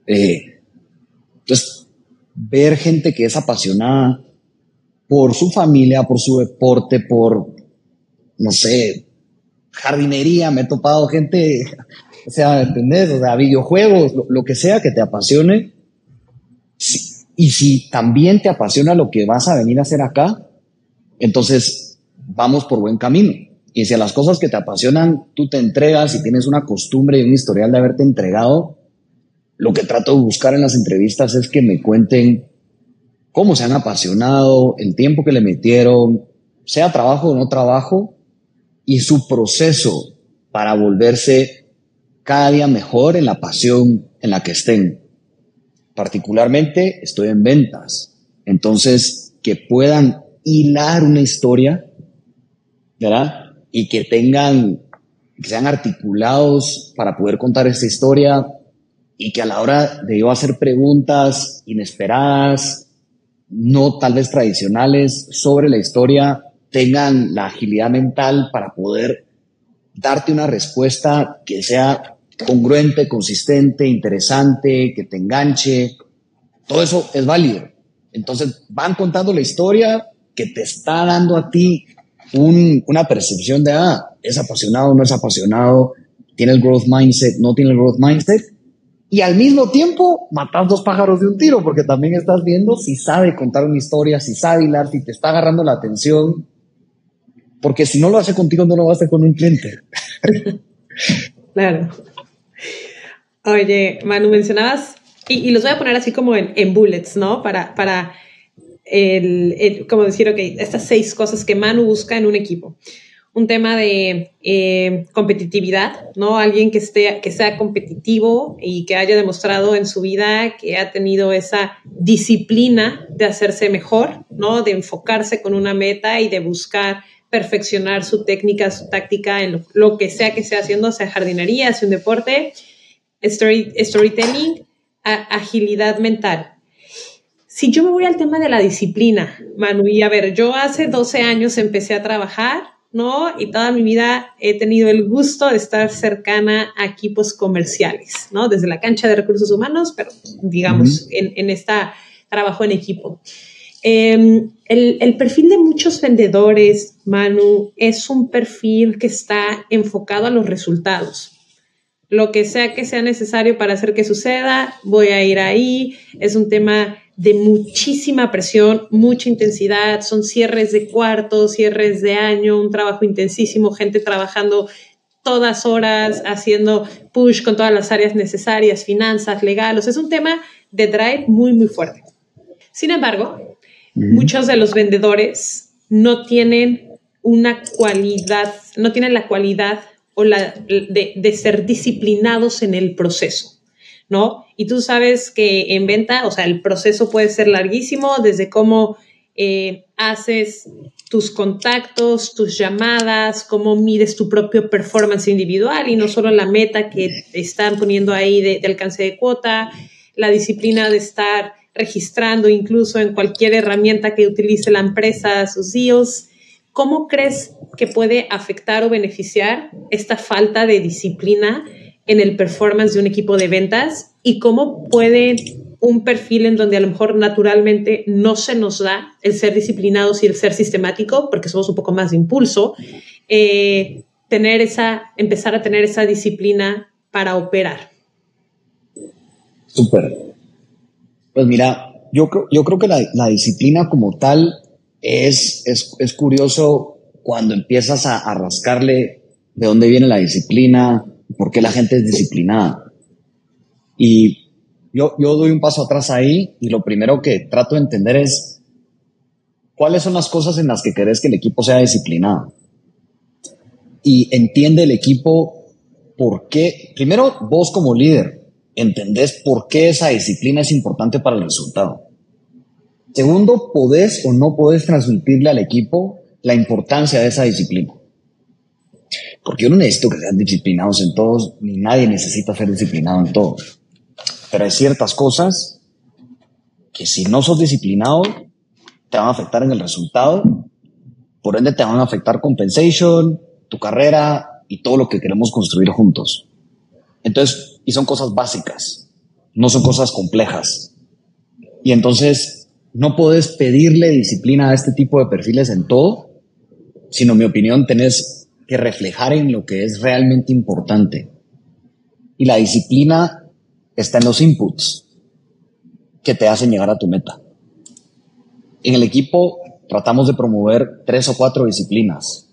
Eh, entonces, ver gente que es apasionada por su familia, por su deporte, por, no sé, jardinería, me he topado gente, (laughs) o sea, ¿entendés? O sea, videojuegos, lo, que sea que te apasione. y si también te apasiona lo que vas a venir a hacer acá, entonces vamos por buen camino. Y si a las cosas que te apasionan tú te entregas y tienes una costumbre y un historial de haberte entregado, lo que trato de buscar en las entrevistas es que me cuenten cómo se han apasionado, el tiempo que le metieron, sea trabajo o no trabajo, y su proceso para volverse cada día mejor en la pasión en la que estén. Particularmente estoy en ventas, entonces que puedan hilar una historia, ¿verdad? Y que tengan, que sean articulados para poder contar esta historia y que a la hora de yo hacer preguntas inesperadas, no tal vez tradicionales sobre la historia, tengan la agilidad mental para poder darte una respuesta que sea congruente, consistente, interesante, que te enganche. Todo eso es válido. Entonces van contando la historia que te está dando a ti una percepción de, ah, es apasionado, no es apasionado, tiene el growth mindset, no tiene el growth mindset, y al mismo tiempo matas dos pájaros de un tiro, porque también estás viendo si sabe contar una historia, si sabe hilar, si te está agarrando la atención, porque si no lo hace contigo, no lo hacer con un cliente. (laughs) claro. Oye, Manu, mencionabas, y, los voy a poner así como en, en bullets, ¿no? Para, para el, como decir, ok, estas seis cosas que Manu busca en un equipo. un tema de eh, competitividad, ¿no? Alguien que, esté, que sea competitivo y que haya demostrado en su vida que ha tenido esa disciplina de hacerse mejor, ¿no? De enfocarse con una meta y de buscar perfeccionar su técnica, su táctica en lo, que sea que esté haciendo, sea jardinería, sea un deporte, storytelling, agilidad mental. Si yo me voy al tema de la disciplina, Manu, y a ver, yo hace 12 años empecé a trabajar ¿no? Y toda mi vida he tenido el gusto de estar cercana a equipos comerciales, ¿no? Desde la cancha de recursos humanos, pero digamos, en, en este trabajo en equipo. Em, el, el, perfil de muchos vendedores, Manu, es un perfil que está enfocado a los resultados. Lo que sea que sea necesario para hacer que suceda, voy a ir ahí. Es un tema de muchísima presión, mucha intensidad, son cierres de cuarto, cierres de año, un trabajo intensísimo, gente trabajando todas horas, haciendo push con todas las áreas necesarias, finanzas, legales, es un tema de drive muy, muy fuerte. Sin embargo, muchos de los vendedores no tienen una cualidad, no tienen la cualidad o la de, de ser disciplinados en el proceso. ¿No? Y tú sabes que en venta, o sea, el proceso puede ser larguísimo, desde cómo eh, haces tus contactos, tus llamadas, cómo mides tu propio performance individual y no solo la meta que están poniendo ahí de, de alcance de cuota, la disciplina de estar registrando incluso en cualquier herramienta que utilice la empresa sus deals. ¿Cómo crees que puede afectar o beneficiar esta falta de disciplina en el performance de un equipo de ventas y cómo puede un perfil en donde a lo mejor naturalmente no se nos da el ser disciplinados y el ser sistemático, porque somos un poco más de impulso, eh, tener esa, empezar a tener esa disciplina para operar. Súper. Pues mira, yo creo, yo creo que la, disciplina como tal es, es, curioso cuando empiezas a rascarle de dónde viene la disciplina, por qué la gente es disciplinada. Y yo, yo doy un paso atrás ahí y lo primero que trato de entender es cuáles son las cosas en las que querés que el equipo sea disciplinado. Y entiende el equipo por qué, primero vos como líder, entendés por qué esa disciplina es importante para el resultado. Segundo, podés o no podés transmitirle al equipo la importancia de esa disciplina. Porque yo no necesito que sean disciplinados en todos, ni nadie necesita ser disciplinado en todo. Pero hay ciertas cosas que si no sos disciplinado, te van a afectar en el resultado. Por ende, te van a afectar compensation, tu carrera y todo lo que queremos construir juntos. Entonces, y son cosas básicas, no son cosas complejas. Y entonces, no puedes pedirle disciplina a este tipo de perfiles en todo, sino, mi opinión, tenés que reflejar en lo que es realmente importante. Y la disciplina está en los inputs que te hacen llegar a tu meta. En el equipo tratamos de promover tres o cuatro disciplinas.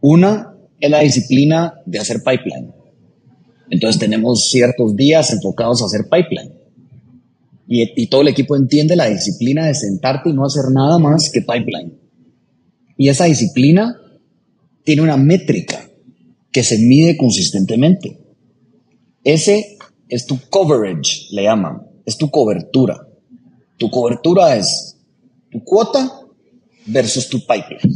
Una es la disciplina de hacer pipeline. Entonces tenemos ciertos días enfocados a hacer pipeline. Y, y, todo el equipo entiende la disciplina de sentarte y no hacer nada más que pipeline. Y esa disciplina tiene una métrica que se mide consistentemente. Ese es tu coverage, le llaman, es tu cobertura. Tu cobertura es tu cuota versus tu pipeline.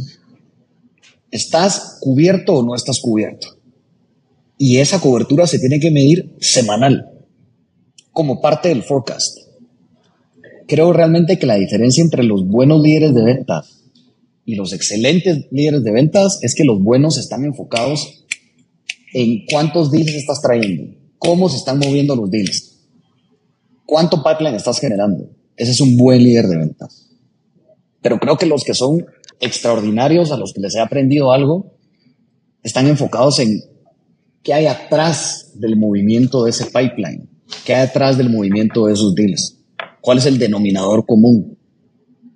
¿Estás cubierto o no estás cubierto? Y esa cobertura se tiene que medir semanal, como parte del forecast. Creo realmente que la diferencia entre los buenos líderes de ventas y los excelentes líderes de ventas es que los buenos están enfocados en cuántos deals estás trayendo, cómo se están moviendo los deals, cuánto pipeline estás generando. Ese es un buen líder de ventas. Pero creo que los que son extraordinarios, a los que les he aprendido algo, están enfocados en qué hay atrás del movimiento de ese pipeline, qué hay atrás del movimiento de esos deals, cuál es el denominador común.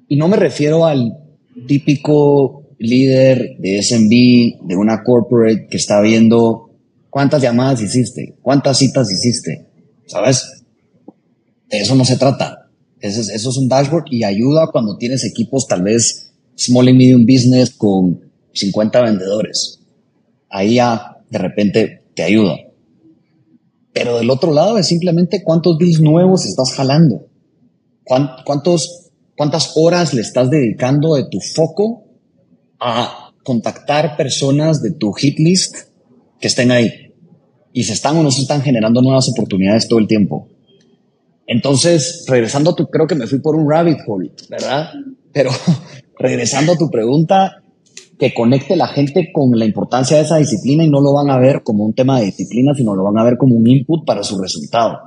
Y no me refiero al típico líder de SMB, de una corporate que está viendo cuántas llamadas hiciste, cuántas citas hiciste, ¿sabes? De eso no se trata. Eso es, eso es un dashboard y ayuda cuando tienes equipos tal vez small and medium business con 50 vendedores. Ahí ya de repente te ayuda. Pero del otro lado es simplemente cuántos deals nuevos estás jalando. ¿Cuántos, ¿Cuántas horas le estás dedicando de tu foco a contactar personas de tu hit list que estén ahí? Y se están o no se están generando nuevas oportunidades todo el tiempo. Entonces, regresando a tu, creo que me fui por un rabbit hole, ¿verdad? Pero (laughs) regresando a tu pregunta, que conecte la gente con la importancia de esa disciplina y no lo van a ver como un tema de disciplina, sino lo van a ver como un input para su resultado.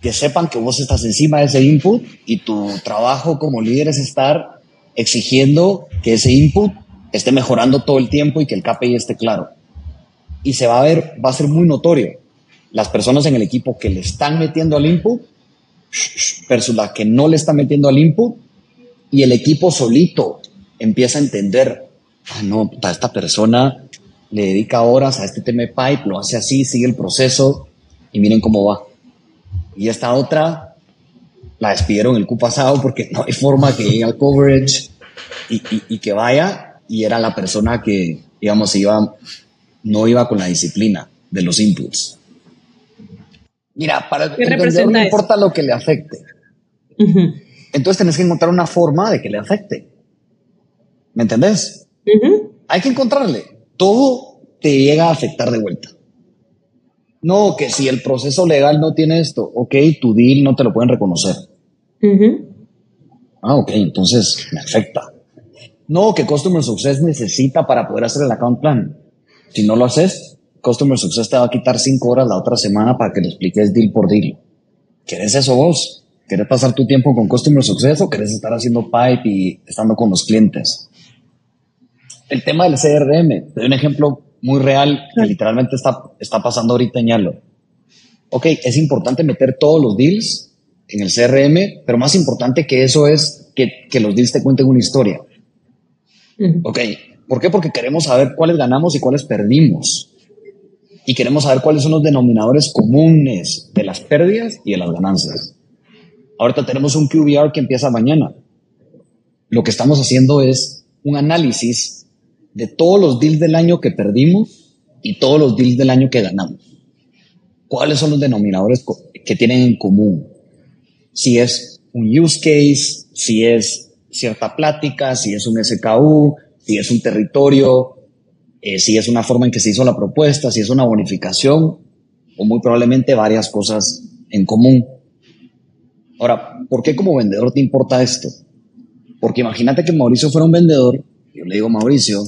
Que sepan que vos estás encima de ese input y tu trabajo como líder es estar exigiendo que ese input esté mejorando todo el tiempo y que el KPI esté claro. Y se va a ver, va a ser muy notorio las personas en el equipo que le están metiendo al input versus las que no le están metiendo al input y el equipo solito empieza a entender, ah, no, esta persona le dedica horas a este tema de pipe, lo hace así, sigue el proceso y miren cómo va. Y esta otra la despidieron el Q pasado porque no hay forma que llegue al coverage y, y, que vaya y era la persona que, digamos, iba, no iba con la disciplina de los inputs. Mira, para el emprendedor no importa lo que le afecte. Entonces tenés que encontrar una forma de que le afecte. ¿Me entendés? Hay que encontrarle. Todo te llega a afectar de vuelta. No, que si el proceso legal no tiene esto, ok, tu deal no te lo pueden reconocer. Ah, ok, entonces me afecta. No, que Customer Success necesita para poder hacer el account plan. Si no lo haces, Customer Success te va a quitar cinco horas la otra semana para que le expliques deal por deal. ¿Quieres eso vos? ¿Quieres pasar tu tiempo con Customer Success o querés estar haciendo pipe y estando con los clientes? El tema del CRM, te doy un ejemplo muy real que literalmente está, está pasando ahorita en Yalo. Ok, es importante meter todos los deals en el CRM, pero más importante que eso es que, que los deals te cuenten una historia. Ok, ¿por qué? Porque queremos saber cuáles ganamos y cuáles perdimos y queremos saber cuáles son los denominadores comunes de las pérdidas y de las ganancias. Ahorita tenemos un QBR que empieza mañana. Lo que estamos haciendo es un análisis de todos los deals del año que perdimos y todos los deals del año que ganamos. ¿Cuáles son los denominadores que tienen en común? Si es un use case, si es cierta plática, si es un SKU, si es un territorio, eh, si es una forma en que se hizo la propuesta, si es una bonificación o muy probablemente varias cosas en común. Ahora, ¿por qué como vendedor te importa esto? Porque imagínate que Mauricio fuera un vendedor, yo le digo, Mauricio,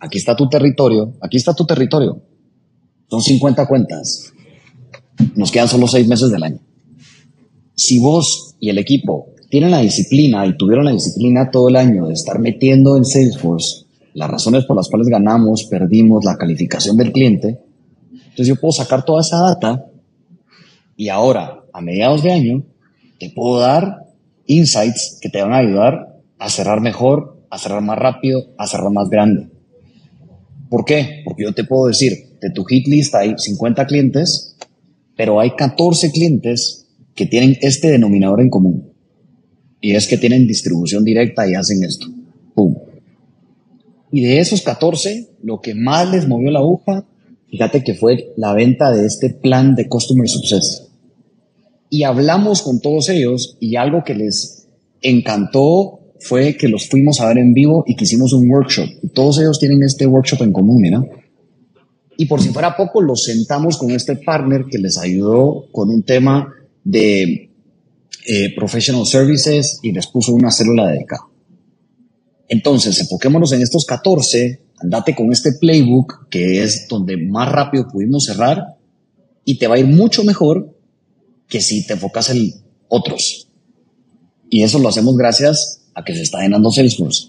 aquí está tu territorio, aquí está tu territorio. Son 50 cuentas. Nos quedan solo seis meses del año. Si vos y el equipo tienen la disciplina y tuvieron la disciplina todo el año de estar metiendo en Salesforce las razones por las cuales ganamos, perdimos, la calificación del cliente. Entonces yo puedo sacar toda esa data y ahora, a mediados de año, te puedo dar insights que te van a ayudar a cerrar mejor, a cerrar más rápido, a cerrar más grande. ¿Por qué? Porque yo te puedo decir, de tu hit list hay 50 clientes, pero hay 14 clientes que tienen este denominador en común. Y es que tienen distribución directa y hacen esto. ¡Pum! Y de esos 14, lo que más les movió la aguja, fíjate que fue la venta de este plan de Customer Success. Y hablamos con todos ellos y algo que les encantó fue que los fuimos a ver en vivo y que hicimos un workshop. Y todos ellos tienen este workshop en común, mira. Y por si fuera poco, los sentamos con este partner que les ayudó con un tema de eh, professional services y les puso una célula dedicada. Entonces, enfoquémonos en estos 14, andate con este playbook que es donde más rápido pudimos cerrar y te va a ir mucho mejor que si te enfocas en otros. Y eso lo hacemos gracias a que se está llenando Salesforce.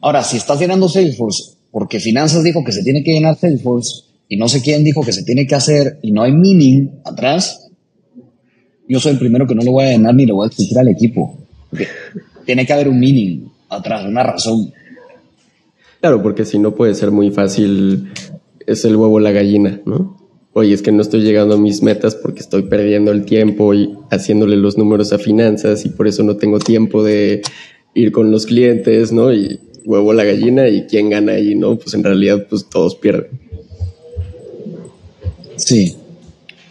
Ahora, si estás llenando Salesforce porque Finanzas dijo que se tiene que llenar Salesforce y no sé quién dijo que se tiene que hacer y no hay meaning atrás, yo soy el primero que no lo voy a llenar ni lo voy a explicar al equipo. tiene que haber un meaning atrás, una razón. Claro, porque si no puede ser muy fácil, es el huevo la gallina, ¿no? Oye, es que no estoy llegando a mis metas porque estoy perdiendo el tiempo y haciéndole los números a finanzas y por eso no tengo tiempo de ir con los clientes, ¿no? Y huevo la gallina y quién gana ahí, ¿no? Pues en realidad, pues todos pierden. Sí.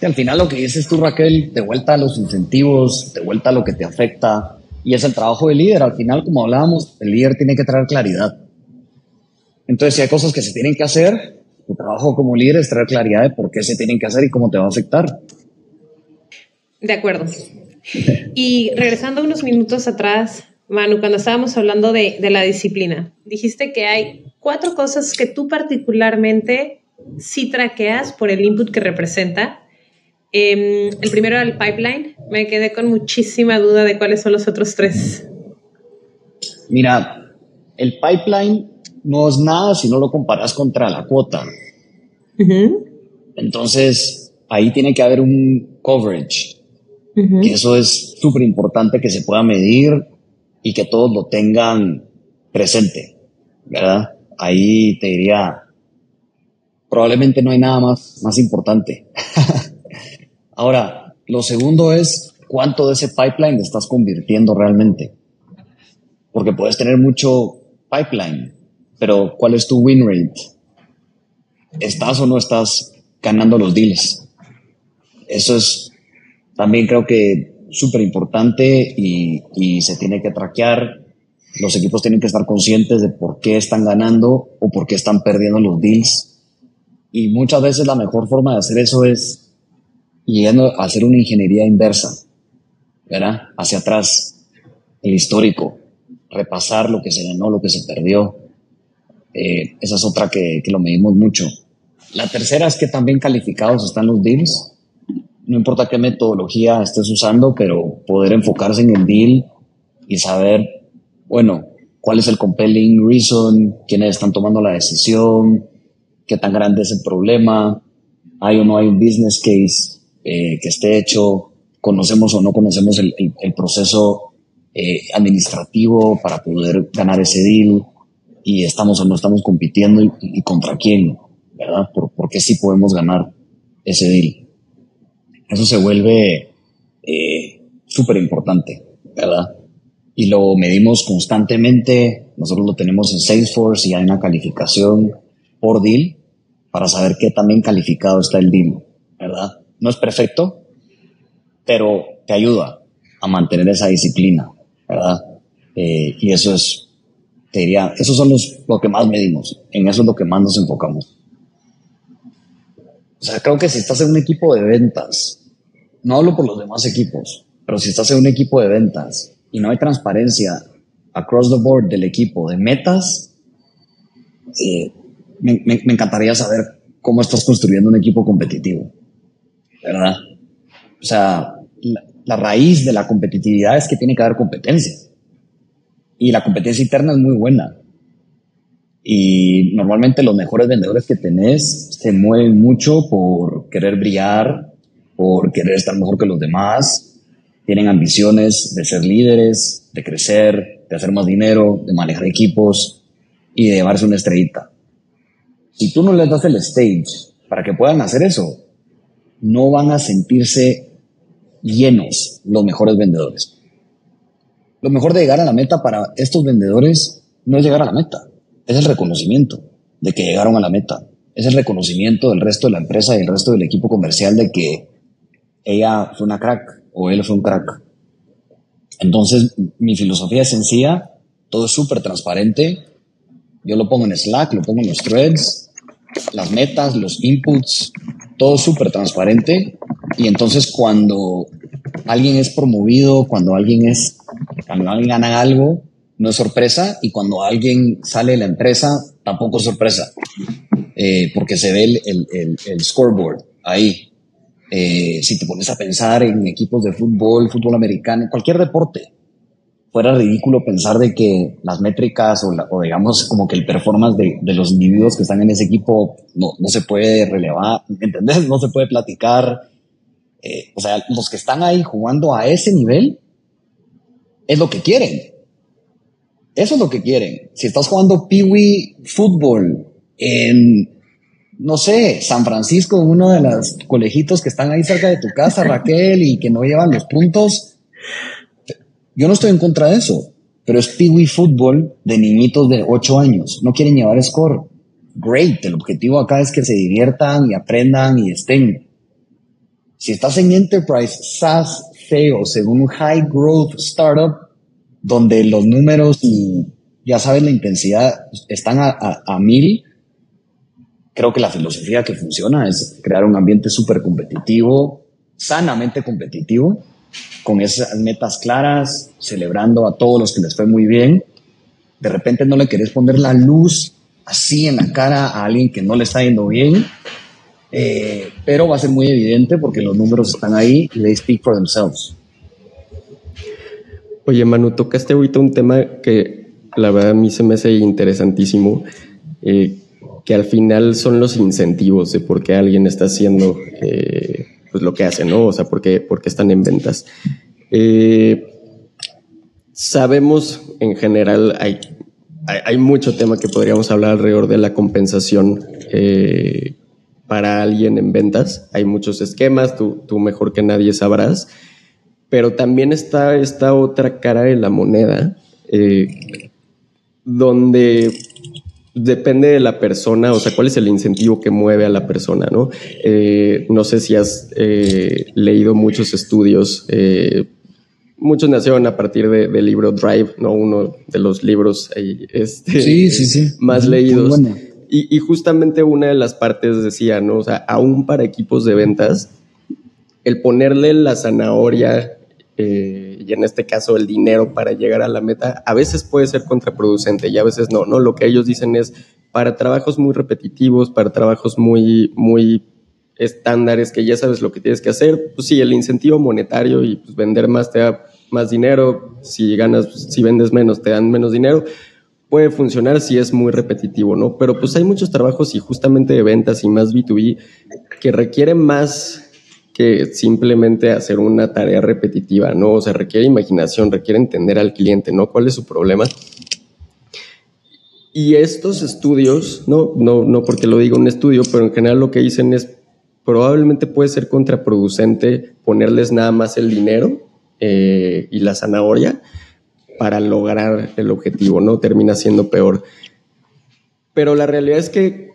al final lo que dices tú, Raquel, de vuelta a los incentivos, de vuelta a lo que te afecta, y es el trabajo del líder. Al final, como hablábamos, el líder tiene que traer claridad. Entonces, si hay cosas que se tienen que hacer, tu trabajo como líder es traer claridad de por qué se tienen que hacer y cómo te va a afectar. De acuerdo. Y regresando unos minutos atrás, Manu, cuando estábamos hablando de, de, la disciplina, dijiste que hay cuatro cosas que tú particularmente sí traqueas por el input que representa. Eh, el primero era el pipeline. Me quedé con muchísima duda de cuáles son los otros tres. Mira, el pipeline no es nada si no lo comparas contra la cuota. Entonces, ahí tiene que haber un coverage. Eso es súper importante que se pueda medir y que todos lo tengan presente, ¿verdad? Ahí te diría, probablemente no hay nada más, más importante. (laughs) Ahora, lo segundo es cuánto de ese pipeline estás convirtiendo realmente. Porque puedes tener mucho pipeline, pero ¿cuál es tu win rate? ¿Estás o no estás ganando los deals? Eso es también creo que súper importante y, y se tiene que traquear. Los equipos tienen que estar conscientes de por qué están ganando o por qué están perdiendo los deals. Y muchas veces la mejor forma de hacer eso es yendo a hacer una ingeniería inversa, ¿verdad? Hacia atrás, el histórico, repasar lo que se ganó, lo que se perdió, eh, esa es otra que, que, lo medimos mucho. La tercera es que también calificados están los deals. No importa qué metodología estés usando, pero poder enfocarse en el deal y saber, bueno, cuál es el compelling reason, quiénes están tomando la decisión, qué tan grande es el problema, hay o no hay un business case eh, que esté hecho, conocemos o no conocemos el, el, proceso eh, administrativo para poder ganar ese deal y estamos o no estamos compitiendo y, contra quién, ¿verdad? Por, porque sí podemos ganar ese deal. Eso se vuelve eh, súper importante, ¿verdad? Y lo medimos constantemente. Nosotros lo tenemos en Salesforce y hay una calificación por deal para saber qué también calificado está el deal, ¿verdad? No es perfecto, pero te ayuda a mantener esa disciplina, ¿verdad? Eh, y eso es te diría, esos son los, lo que más medimos, en eso es lo que más nos enfocamos. O sea, creo que si estás en un equipo de ventas, no hablo por los demás equipos, pero si estás en un equipo de ventas y no hay transparencia across the board del equipo de metas, eh, me, encantaría saber cómo estás construyendo un equipo competitivo, ¿verdad? O sea, la, la raíz de la competitividad es que tiene que haber competencia y la competencia interna es muy buena. Y normalmente los mejores vendedores que tenés se mueven mucho por querer brillar, por querer estar mejor que los demás, tienen ambiciones de ser líderes, de crecer, de hacer más dinero, de manejar equipos y de llevarse una estrellita. Si tú no les das el stage para que puedan hacer eso, no van a sentirse llenos los mejores vendedores. Lo mejor de llegar a la meta para estos vendedores no es llegar a la meta, es el reconocimiento de que llegaron a la meta. Es el reconocimiento del resto de la empresa y el resto del equipo comercial de que ella fue una crack o él fue un crack. Entonces, mi filosofía es sencilla, todo es súper transparente. Yo lo pongo en Slack, lo pongo en los threads, las metas, los inputs, todo súper transparente. Y entonces cuando alguien es promovido, cuando alguien es cuando alguien gana algo, no es sorpresa, y cuando alguien sale de la empresa, tampoco es sorpresa, eh, porque se ve el, el, el, scoreboard ahí. Eh, si te pones a pensar en equipos de fútbol, fútbol americano, cualquier deporte, fuera ridículo pensar de que las métricas o, la, o digamos como que el performance de, de, los individuos que están en ese equipo no, no se puede relevar, ¿entendés? No se puede platicar. Eh, o sea, los que están ahí jugando a ese nivel es lo que quieren. Eso es lo que quieren. Si estás jugando Peewee fútbol en, no sé, San Francisco, uno de los colegitos que están ahí cerca de tu casa, Raquel, y que no llevan los puntos, yo no estoy en contra de eso. pero es Peewee Fútbol de niñitos de 8 años. No quieren llevar score. Great, el objetivo acá es que se diviertan y aprendan y estén. Si estás en Enterprise, SaaS, feo, según un High Growth Startup, donde los números y ya sabes la intensidad están a, a mil, creo que la filosofía que funciona es crear un ambiente súper competitivo, sanamente competitivo, con esas metas claras, celebrando a todos los que les fue muy bien. De repente no le querés poner la luz así en la cara a alguien que no le está yendo bien, eh, pero va a ser muy evidente porque los números están ahí y they speak for themselves. Oye, Manu, tocaste ahorita un tema que la verdad a mí se me hace interesantísimo, eh, que al final son los incentivos de por qué alguien está haciendo eh, pues lo que hace, ¿no? O sea, por qué, están en ventas. sabemos en general, hay hay, mucho tema que podríamos hablar alrededor de la compensación para alguien en ventas. Hay muchos esquemas, tú, tú, mejor que nadie sabrás, pero también está esta otra cara de la moneda, eh, donde depende de la persona, o sea, cuál es el incentivo que mueve a la persona, ¿no? Eh, no sé si has leído muchos estudios muchos nacieron a partir del libro Drive, ¿no? Uno de los libros este, más leídos. Y, justamente una de las partes decía, ¿no? O sea, aún para equipos de ventas, el ponerle la zanahoria eh, y en este caso el dinero para llegar a la meta, a veces puede ser contraproducente y a veces no, ¿no? Lo que ellos dicen es, para trabajos muy repetitivos, para trabajos muy, muy estándares que ya sabes lo que tienes que hacer, pues sí, el incentivo monetario y pues vender más te da más dinero, si ganas, si vendes menos, te dan menos dinero. Puede funcionar si es muy repetitivo, ¿no? Pero pues hay muchos trabajos y justamente de ventas y más B2B que requieren más que simplemente hacer una tarea repetitiva, ¿no? O sea, requiere imaginación, requiere entender al cliente, ¿no? ¿Cuál es su problema? Y estos estudios, no, no, no porque lo diga un estudio, pero en general lo que dicen es probablemente puede ser contraproducente ponerles nada más el dinero eh, y la zanahoria para lograr el objetivo, ¿no? Termina siendo peor. Pero la realidad es que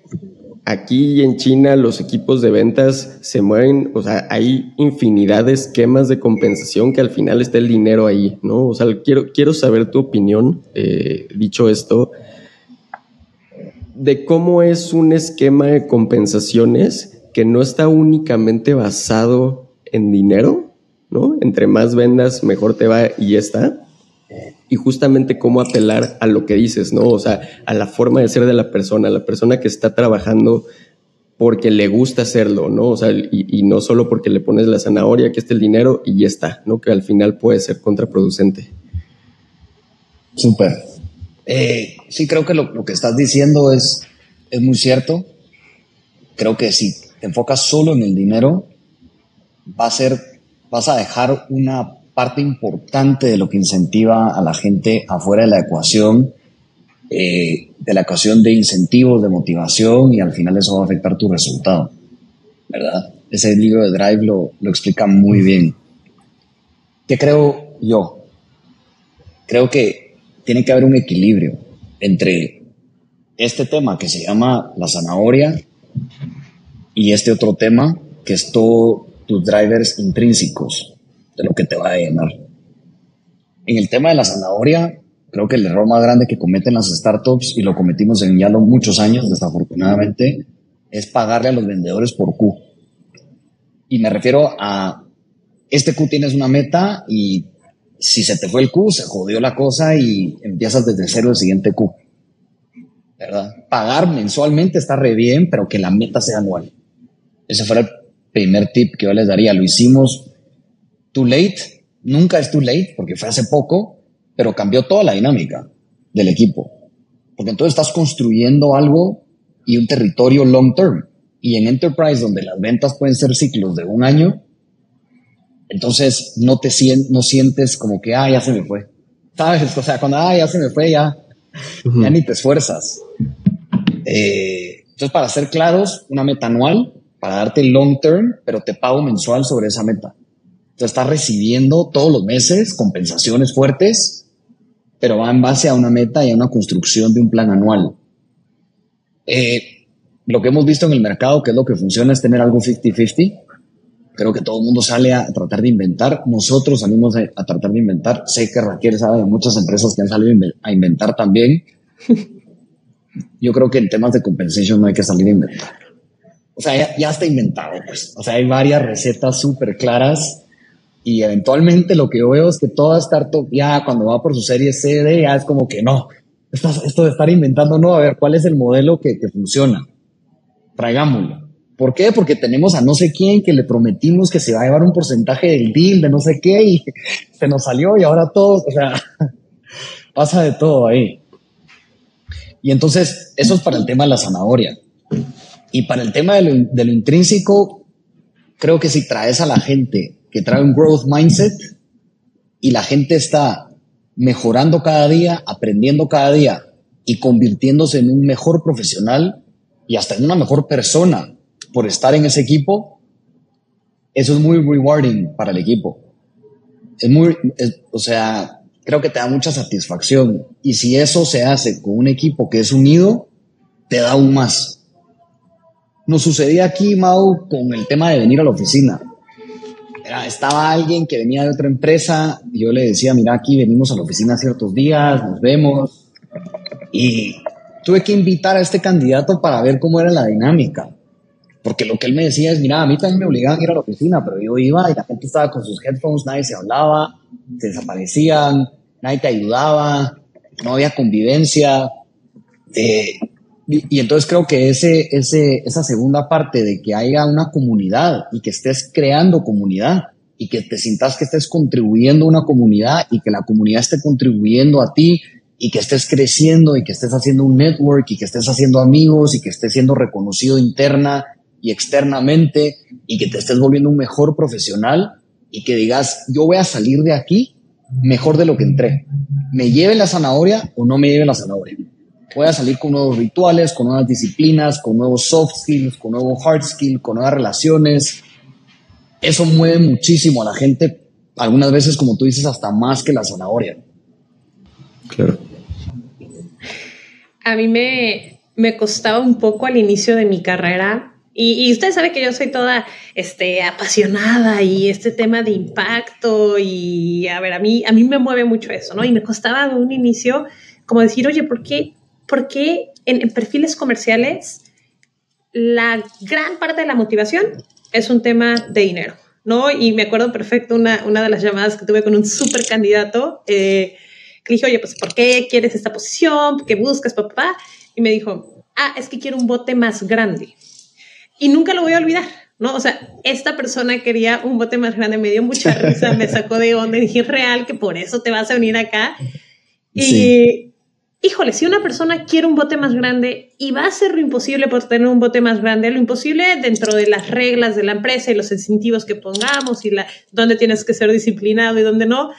aquí en China los equipos de ventas se mueven, o sea, hay infinidad de esquemas de compensación que al final está el dinero ahí, ¿no? O sea, quiero, quiero saber tu opinión, eh, dicho esto, de cómo es un esquema de compensaciones que no está únicamente basado en dinero, ¿no? Entre más vendas, mejor te va y está. Y justamente cómo apelar a lo que dices, ¿no? O sea, a la forma de ser de la persona, la persona que está trabajando porque le gusta hacerlo, ¿no? O sea, y, no solo porque le pones la zanahoria, que esté el dinero y ya está, ¿no? Que al final puede ser contraproducente. Súper. Eh, sí, creo que lo, lo, que estás diciendo es, es muy cierto. Creo que si te enfocas solo en el dinero, va a ser vas a dejar una parte importante de lo que incentiva a la gente afuera de la ecuación, eh, de la ecuación de incentivos, de motivación, y al final eso va a afectar tu resultado, ¿verdad? Ese libro de Drive lo, lo explica muy bien. ¿Qué creo yo? Creo que tiene que haber un equilibrio entre este tema que se llama la zanahoria y este otro tema que es todo tus drivers intrínsecos de lo que te va a llenar. En el tema de la zanahoria, creo que el error más grande que cometen las startups, y lo cometimos en ya muchos años, desafortunadamente, es pagarle a los vendedores por Q. Y me refiero a, este Q tienes una meta y si se te fue el Q, se jodió la cosa y empiezas desde cero el siguiente Q. ¿Verdad? Pagar mensualmente está re bien, pero que la meta sea anual. Ese fuera el primer tip que yo les daría. Lo hicimos too late, nunca es too late, porque fue hace poco, pero cambió toda la dinámica del equipo. Porque entonces estás construyendo algo y un territorio long term. Y en enterprise, donde las ventas pueden ser ciclos de un año, entonces no te no sientes como que, ah, ya se me fue. ¿Sabes? O sea, cuando, ah, ya se me fue, ya, ya ni te esfuerzas. Eh, entonces, para ser claros, una meta anual, para darte long term, pero te pago mensual sobre esa meta. Entonces estás recibiendo todos los meses compensaciones fuertes pero va en base a una meta y a una construcción de un plan anual. Eh, lo que hemos visto en el mercado, que es lo que funciona, es tener algo 50-50. Creo que todo el mundo sale a tratar de inventar. Nosotros salimos a, tratar de inventar. Sé que Raquel sabe de muchas empresas que han salido a inventar también. (laughs) Yo creo que en temas de compensación no hay que salir a inventar. O sea, ya, está inventado, pues. O sea, hay varias recetas súper claras y eventualmente lo que yo veo es que toda startup ya cuando va por su serie CD ya es como que no, esto de estar inventando, no, a ver, ¿cuál es el modelo que, que funciona? Traigámoslo. ¿Por qué? Porque tenemos a no sé quién que le prometimos que se va a llevar un porcentaje del deal de no sé qué y (laughs) se nos salió y ahora todos, o sea, (laughs) pasa de todo ahí. Y entonces, eso es para el tema de la zanahoria. Y para el tema de lo, intrínseco, creo que si traes a la gente que trae un growth mindset y la gente está mejorando cada día, aprendiendo cada día y convirtiéndose en un mejor profesional y hasta en una mejor persona por estar en ese equipo, eso es muy rewarding para el equipo. Es muy, o sea, creo que te da mucha satisfacción. Y si eso se hace con un equipo que es unido, te da aún más. Nos sucedía aquí, Mau, con el tema de venir a la oficina. Estaba alguien que venía de otra empresa y yo le decía, mira, aquí venimos a la oficina ciertos días, nos vemos. Y tuve que invitar a este candidato para ver cómo era la dinámica. Porque lo que él me decía es, mira, a mí también me obligaban a ir a la oficina, pero yo iba y la gente estaba con sus headphones, nadie se hablaba, se desaparecían, nadie te ayudaba, no había convivencia. Eh, y, entonces creo que ese, ese, esa segunda parte de que haya una comunidad y que estés creando comunidad y que te sientas que estés contribuyendo a una comunidad y que la comunidad esté contribuyendo a ti y que estés creciendo y que estés haciendo un network y que estés haciendo amigos y que estés siendo reconocido interna y externamente y que te estés volviendo un mejor profesional y que digas, yo voy a salir de aquí mejor de lo que entré. Me lleve la zanahoria o no me lleve la zanahoria voy a salir con nuevos rituales, con nuevas disciplinas, con nuevos soft skills, con nuevos hard skills, con nuevas relaciones. Eso mueve muchísimo a la gente, algunas veces, como tú dices, hasta más que la zanahoria. Claro. A mí me, me costaba un poco al inicio de mi carrera y, y, usted sabe que yo soy toda este, apasionada y este tema de impacto y a ver, a mí, a mí me mueve mucho eso, ¿no? Y me costaba de un inicio como decir, oye, ¿por qué, porque en, perfiles comerciales la gran parte de la motivación es un tema de dinero, ¿no? Y me acuerdo perfecto una, una de las llamadas que tuve con un super candidato eh, que dije, oye, pues, ¿por qué quieres esta posición? ¿Qué buscas, papá? Y me dijo, ah, es que quiero un bote más grande. Y nunca lo voy a olvidar, ¿no? O sea, esta persona quería un bote más grande, me dio mucha risa, me sacó de onda y dije, real que por eso te vas a unir acá. Y, híjole, si una persona quiere un bote más grande y va a hacer lo imposible por tener un bote más grande, lo imposible dentro de las reglas de la empresa y los incentivos que pongamos y la, dónde tienes que ser disciplinado y dónde no,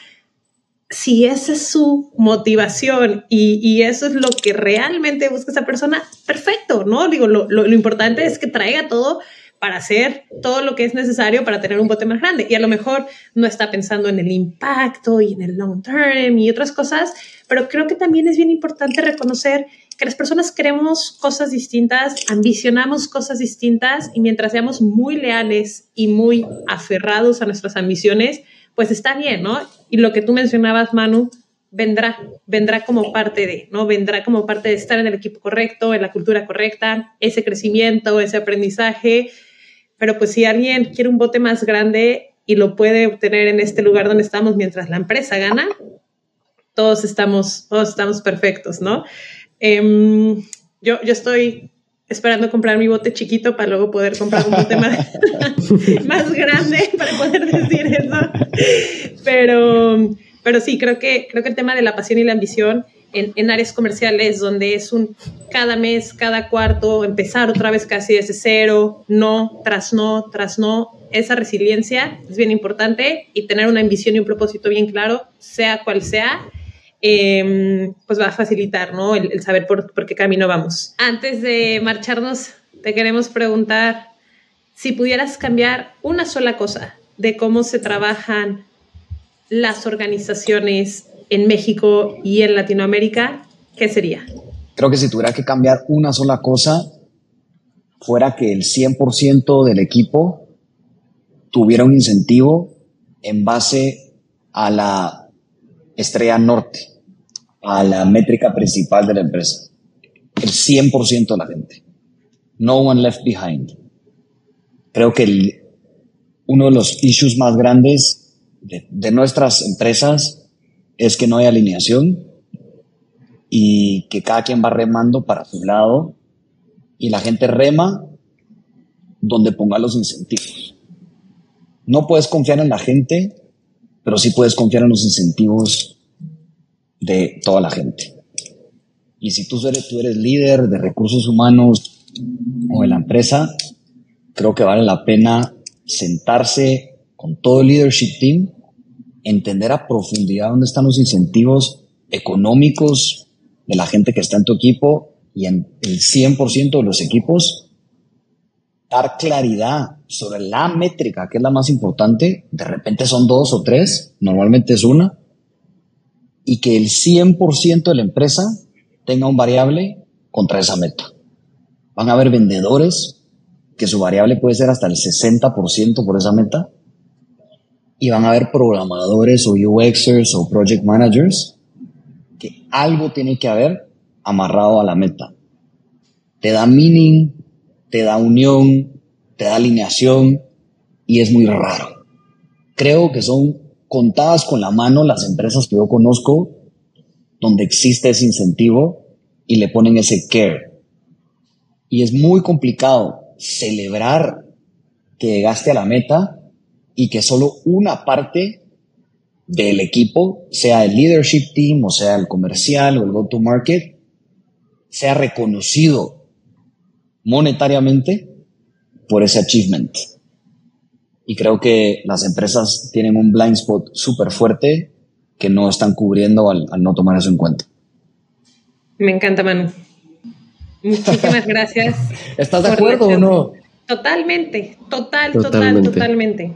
si esa es su motivación y, eso es lo que realmente busca esa persona, perfecto, ¿no? Digo, lo, lo importante es que traiga todo para hacer todo lo que es necesario para tener un bote más grande. Y a lo mejor no está pensando en el impacto y en el long term y otras cosas, pero creo que también es bien importante reconocer que las personas queremos cosas distintas, ambicionamos cosas distintas y mientras seamos muy leales y muy aferrados a nuestras ambiciones, pues está bien, ¿no? Y lo que tú mencionabas, Manu, vendrá, vendrá como parte de, ¿no? Vendrá como parte de estar en el equipo correcto, en la cultura correcta, ese crecimiento, ese aprendizaje pero pues si alguien quiere un bote más grande y lo puede obtener en este lugar donde estamos mientras la empresa gana, todos estamos, todos estamos perfectos, ¿no? Em, yo, yo estoy esperando comprar mi bote chiquito para luego poder comprar un bote más, (laughs) más grande para poder decir eso. Pero, pero sí, creo que, creo que el tema de la pasión y la ambición en, áreas comerciales donde es un cada mes, cada cuarto, empezar otra vez casi desde cero, no, tras no, tras no. Esa resiliencia es bien importante y tener una ambición y un propósito bien claro, sea cual sea, em, pues va a facilitar ¿no? el, saber por, por qué camino vamos. Antes de marcharnos, te queremos preguntar si pudieras cambiar una sola cosa de cómo se trabajan las organizaciones en México y en Latinoamérica, ¿qué sería? Creo que si tuviera que cambiar una sola cosa, fuera que el 100% del equipo tuviera un incentivo en base a la estrella norte, a la métrica principal de la empresa. El 100% de la gente. No one left behind. Creo que uno de los issues más grandes de, de nuestras empresas es que no hay alineación y que cada quien va remando para su lado y la gente rema donde ponga los incentivos. No puedes confiar en la gente, pero sí puedes confiar en los incentivos de toda la gente. Y si tú eres, tú eres líder de recursos humanos o de la empresa, creo que vale la pena sentarse con todo el leadership team, entender a profundidad dónde están los incentivos económicos de la gente que está en tu equipo y en el 100% de los equipos, dar claridad sobre la métrica, que es la más importante, de repente son dos o tres, normalmente es una, y que el 100% de la empresa tenga un variable contra esa meta. Van a haber vendedores que su variable puede ser hasta el 60% por esa meta, y van a haber programadores o UXers o project managers que algo tiene que haber amarrado a la meta. Te da meaning, te da unión, te da alineación y es muy raro. Creo que son contadas con la mano las empresas que yo conozco donde existe ese incentivo y le ponen ese care. Y es muy complicado celebrar que llegaste a la meta y que solo una parte del equipo, sea el leadership team o sea el comercial o el go-to-market, sea reconocido monetariamente por ese achievement. Y creo que las empresas tienen un blind spot súper fuerte que no están cubriendo al, no tomar eso en cuenta. Me encanta, Manu. Muchísimas (laughs) gracias. ¿Estás de acuerdo o no? Totalmente, total, total, totalmente.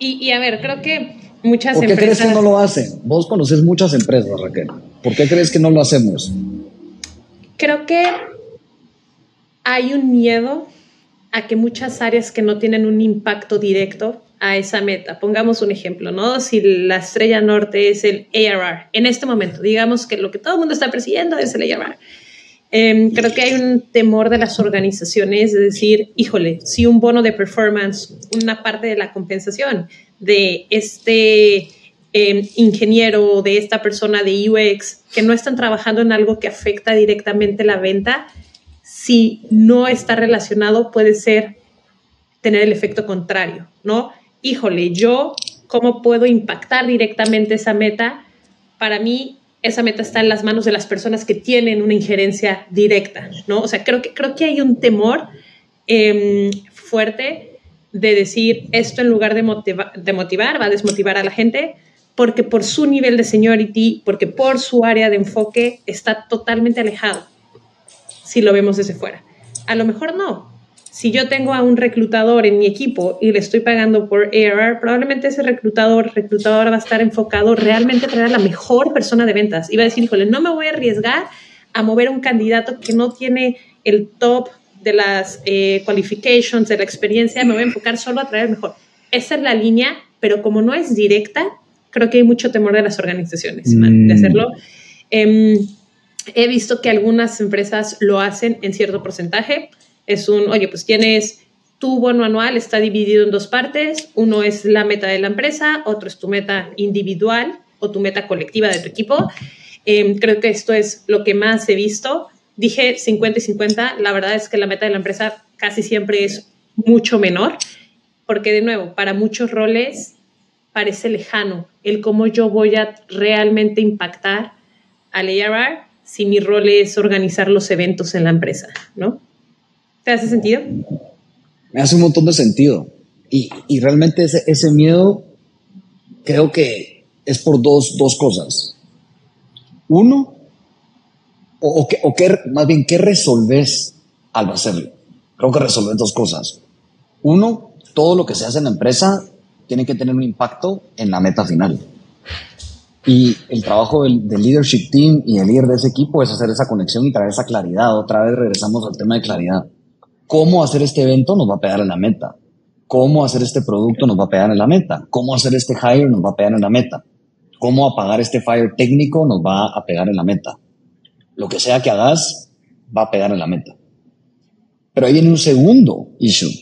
Y, y, a ver, creo que muchas empresas... ¿Por qué crees que no lo hacen? Vos conoces muchas empresas, Raquel. ¿Por qué crees que no lo hacemos? Creo que hay un miedo a que muchas áreas que no tienen un impacto directo a esa meta. Pongamos un ejemplo, ¿no? Si la estrella norte es el ARR, en este momento, digamos que lo que todo el mundo está persiguiendo es el ARR. Em, creo que hay un temor de las organizaciones de decir, híjole, si un bono de performance, una parte de la compensación de este eh, ingeniero, de esta persona de UX, que no están trabajando en algo que afecta directamente la venta, si no está relacionado puede ser tener el efecto contrario, ¿no? Híjole, yo, ¿cómo puedo impactar directamente esa meta? Para mí, esa meta está en las manos de las personas que tienen una injerencia directa, ¿no? O sea, creo que, creo que hay un temor em, fuerte de decir esto en lugar de, de motivar, va a desmotivar a la gente, porque por su nivel de seniority, porque por su área de enfoque está totalmente alejado si lo vemos desde fuera. A lo mejor no. Si yo tengo a un reclutador en mi equipo y le estoy pagando por ARR, probablemente ese reclutador, reclutador va a estar enfocado realmente a traer a la mejor persona de ventas. Y va a decir, híjole, no me voy a arriesgar a mover a un candidato que no tiene el top de las eh, qualifications, de la experiencia, me voy a enfocar solo a traer el mejor. Esa es la línea, pero como no es directa, creo que hay mucho temor de las organizaciones de mm. hacerlo. Eh, He visto que algunas empresas lo hacen en cierto porcentaje. Es un, oye, pues tienes tu bono anual, está dividido en dos partes. Uno es la meta de la empresa, otro es tu meta individual o tu meta colectiva de tu equipo. Em, creo que esto es lo que más he visto. Dije 50 y 50. La verdad es que la meta de la empresa casi siempre es mucho menor, porque de nuevo, para muchos roles parece lejano el cómo yo voy a realmente impactar al ARR si mi rol es organizar los eventos en la empresa, ¿no? ¿Te hace sentido? Me hace un montón de sentido. Y, y realmente ese, ese, miedo creo que es por dos, dos cosas. Uno, o, o, que, más bien, ¿qué resolves al hacerlo? Creo que resolves dos cosas. Uno, todo lo que se hace en la empresa tiene que tener un impacto en la meta final. Y el trabajo del, del, leadership team y el líder de ese equipo es hacer esa conexión y traer esa claridad. Otra vez regresamos al tema de claridad. ¿Cómo hacer este evento nos va a pegar en la meta? ¿Cómo hacer este producto nos va a pegar en la meta? ¿Cómo hacer este hire nos va a pegar en la meta? ¿Cómo apagar este fire técnico nos va a pegar en la meta? Lo que sea que hagas va a pegar en la meta. Pero ahí viene un segundo issue,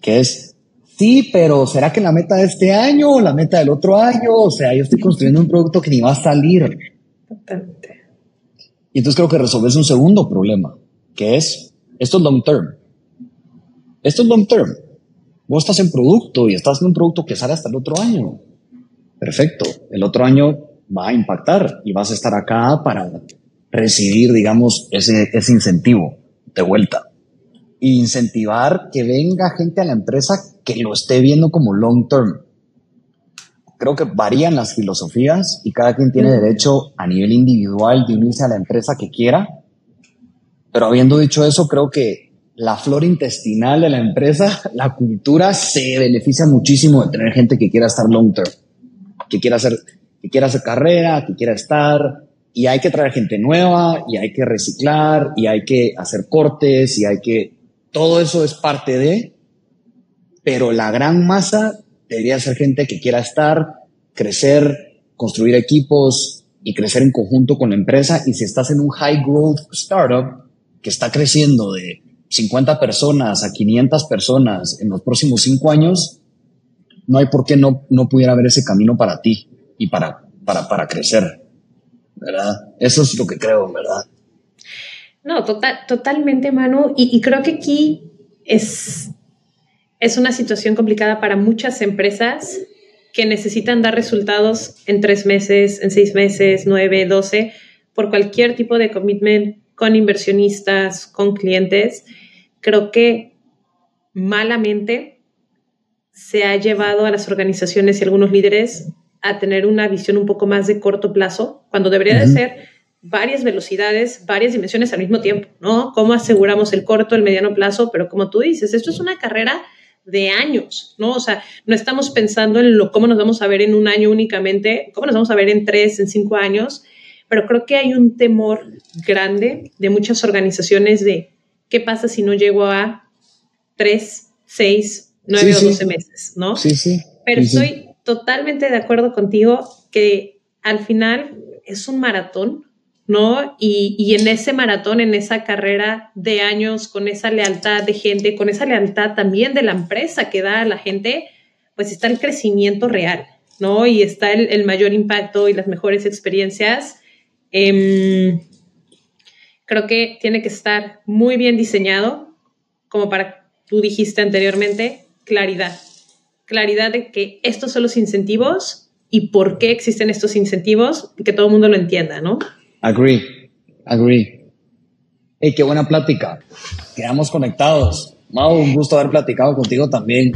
que es Sí, pero ¿será que la meta de este año o la meta del otro año? O sea, yo estoy construyendo un producto que ni va a salir. Totalmente. Y entonces creo que resolves un segundo problema, que es, esto es long term. Esto es long term. Vos estás en producto y estás en un producto que sale hasta el otro año. Perfecto. El otro año va a impactar y vas a estar acá para recibir, digamos, ese, ese incentivo de vuelta incentivar que venga gente a la empresa que lo esté viendo como long term. Creo que varían las filosofías y cada quien tiene derecho a nivel individual de unirse a la empresa que quiera. Pero habiendo dicho eso, creo que la flora intestinal de la empresa, la cultura, se beneficia muchísimo de tener gente que quiera estar long term, que quiera hacer, que quiera hacer carrera, que quiera estar, y hay que traer gente nueva, y hay que reciclar, y hay que hacer cortes, y hay que todo eso es parte de, pero la gran masa debería ser gente que quiera estar, crecer, construir equipos y crecer en conjunto con la empresa. Y si estás en un high growth startup que está creciendo de 50 personas a 500 personas en los próximos cinco años, no hay por qué no, no pudiera haber ese camino para ti y para, para, para crecer. ¿Verdad? Eso es lo que creo, ¿verdad? No, total, totalmente, Manu. Y, creo que aquí es, es una situación complicada para muchas empresas que necesitan dar resultados en tres meses, en seis meses, nueve, doce, por cualquier tipo de commitment con inversionistas, con clientes. Creo que malamente se ha llevado a las organizaciones y algunos líderes a tener una visión un poco más de corto plazo, cuando debería de ser varias velocidades, varias dimensiones al mismo tiempo, ¿no? ¿Cómo aseguramos el corto, el mediano plazo? Pero como tú dices, esto es una carrera de años, ¿no? O sea, no estamos pensando en lo, cómo nos vamos a ver en un año únicamente, cómo nos vamos a ver en tres, en cinco años, pero creo que hay un temor grande de muchas organizaciones de qué pasa si no llego a tres, seis, nueve o doce meses, ¿no? Sí, sí. Pero estoy totalmente de acuerdo contigo que al final es un maratón ¿no? Y, en ese maratón, en esa carrera de años, con esa lealtad de gente, con esa lealtad también de la empresa que da a la gente, pues está el crecimiento real, ¿no? Y está el, mayor impacto y las mejores experiencias. Em, creo que tiene que estar muy bien diseñado, como para, tú dijiste anteriormente, claridad. Claridad de que estos son los incentivos y por qué existen estos incentivos, y que todo el mundo lo entienda, ¿no? Agree, agree. Hey, qué buena plática. Quedamos conectados. Mau, un gusto haber platicado contigo también.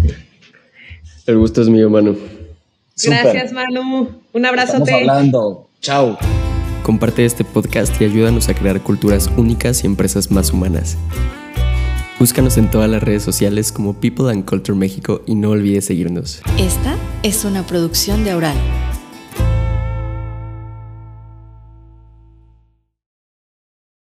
El gusto es mío, Manu. Gracias, Manu. Un abrazo. Estamos hablando. Chao. Comparte este podcast y ayúdanos a crear culturas únicas y empresas más humanas. Búscanos en todas las redes sociales como People and Culture México y no olvides seguirnos. Esta es una producción de Aural.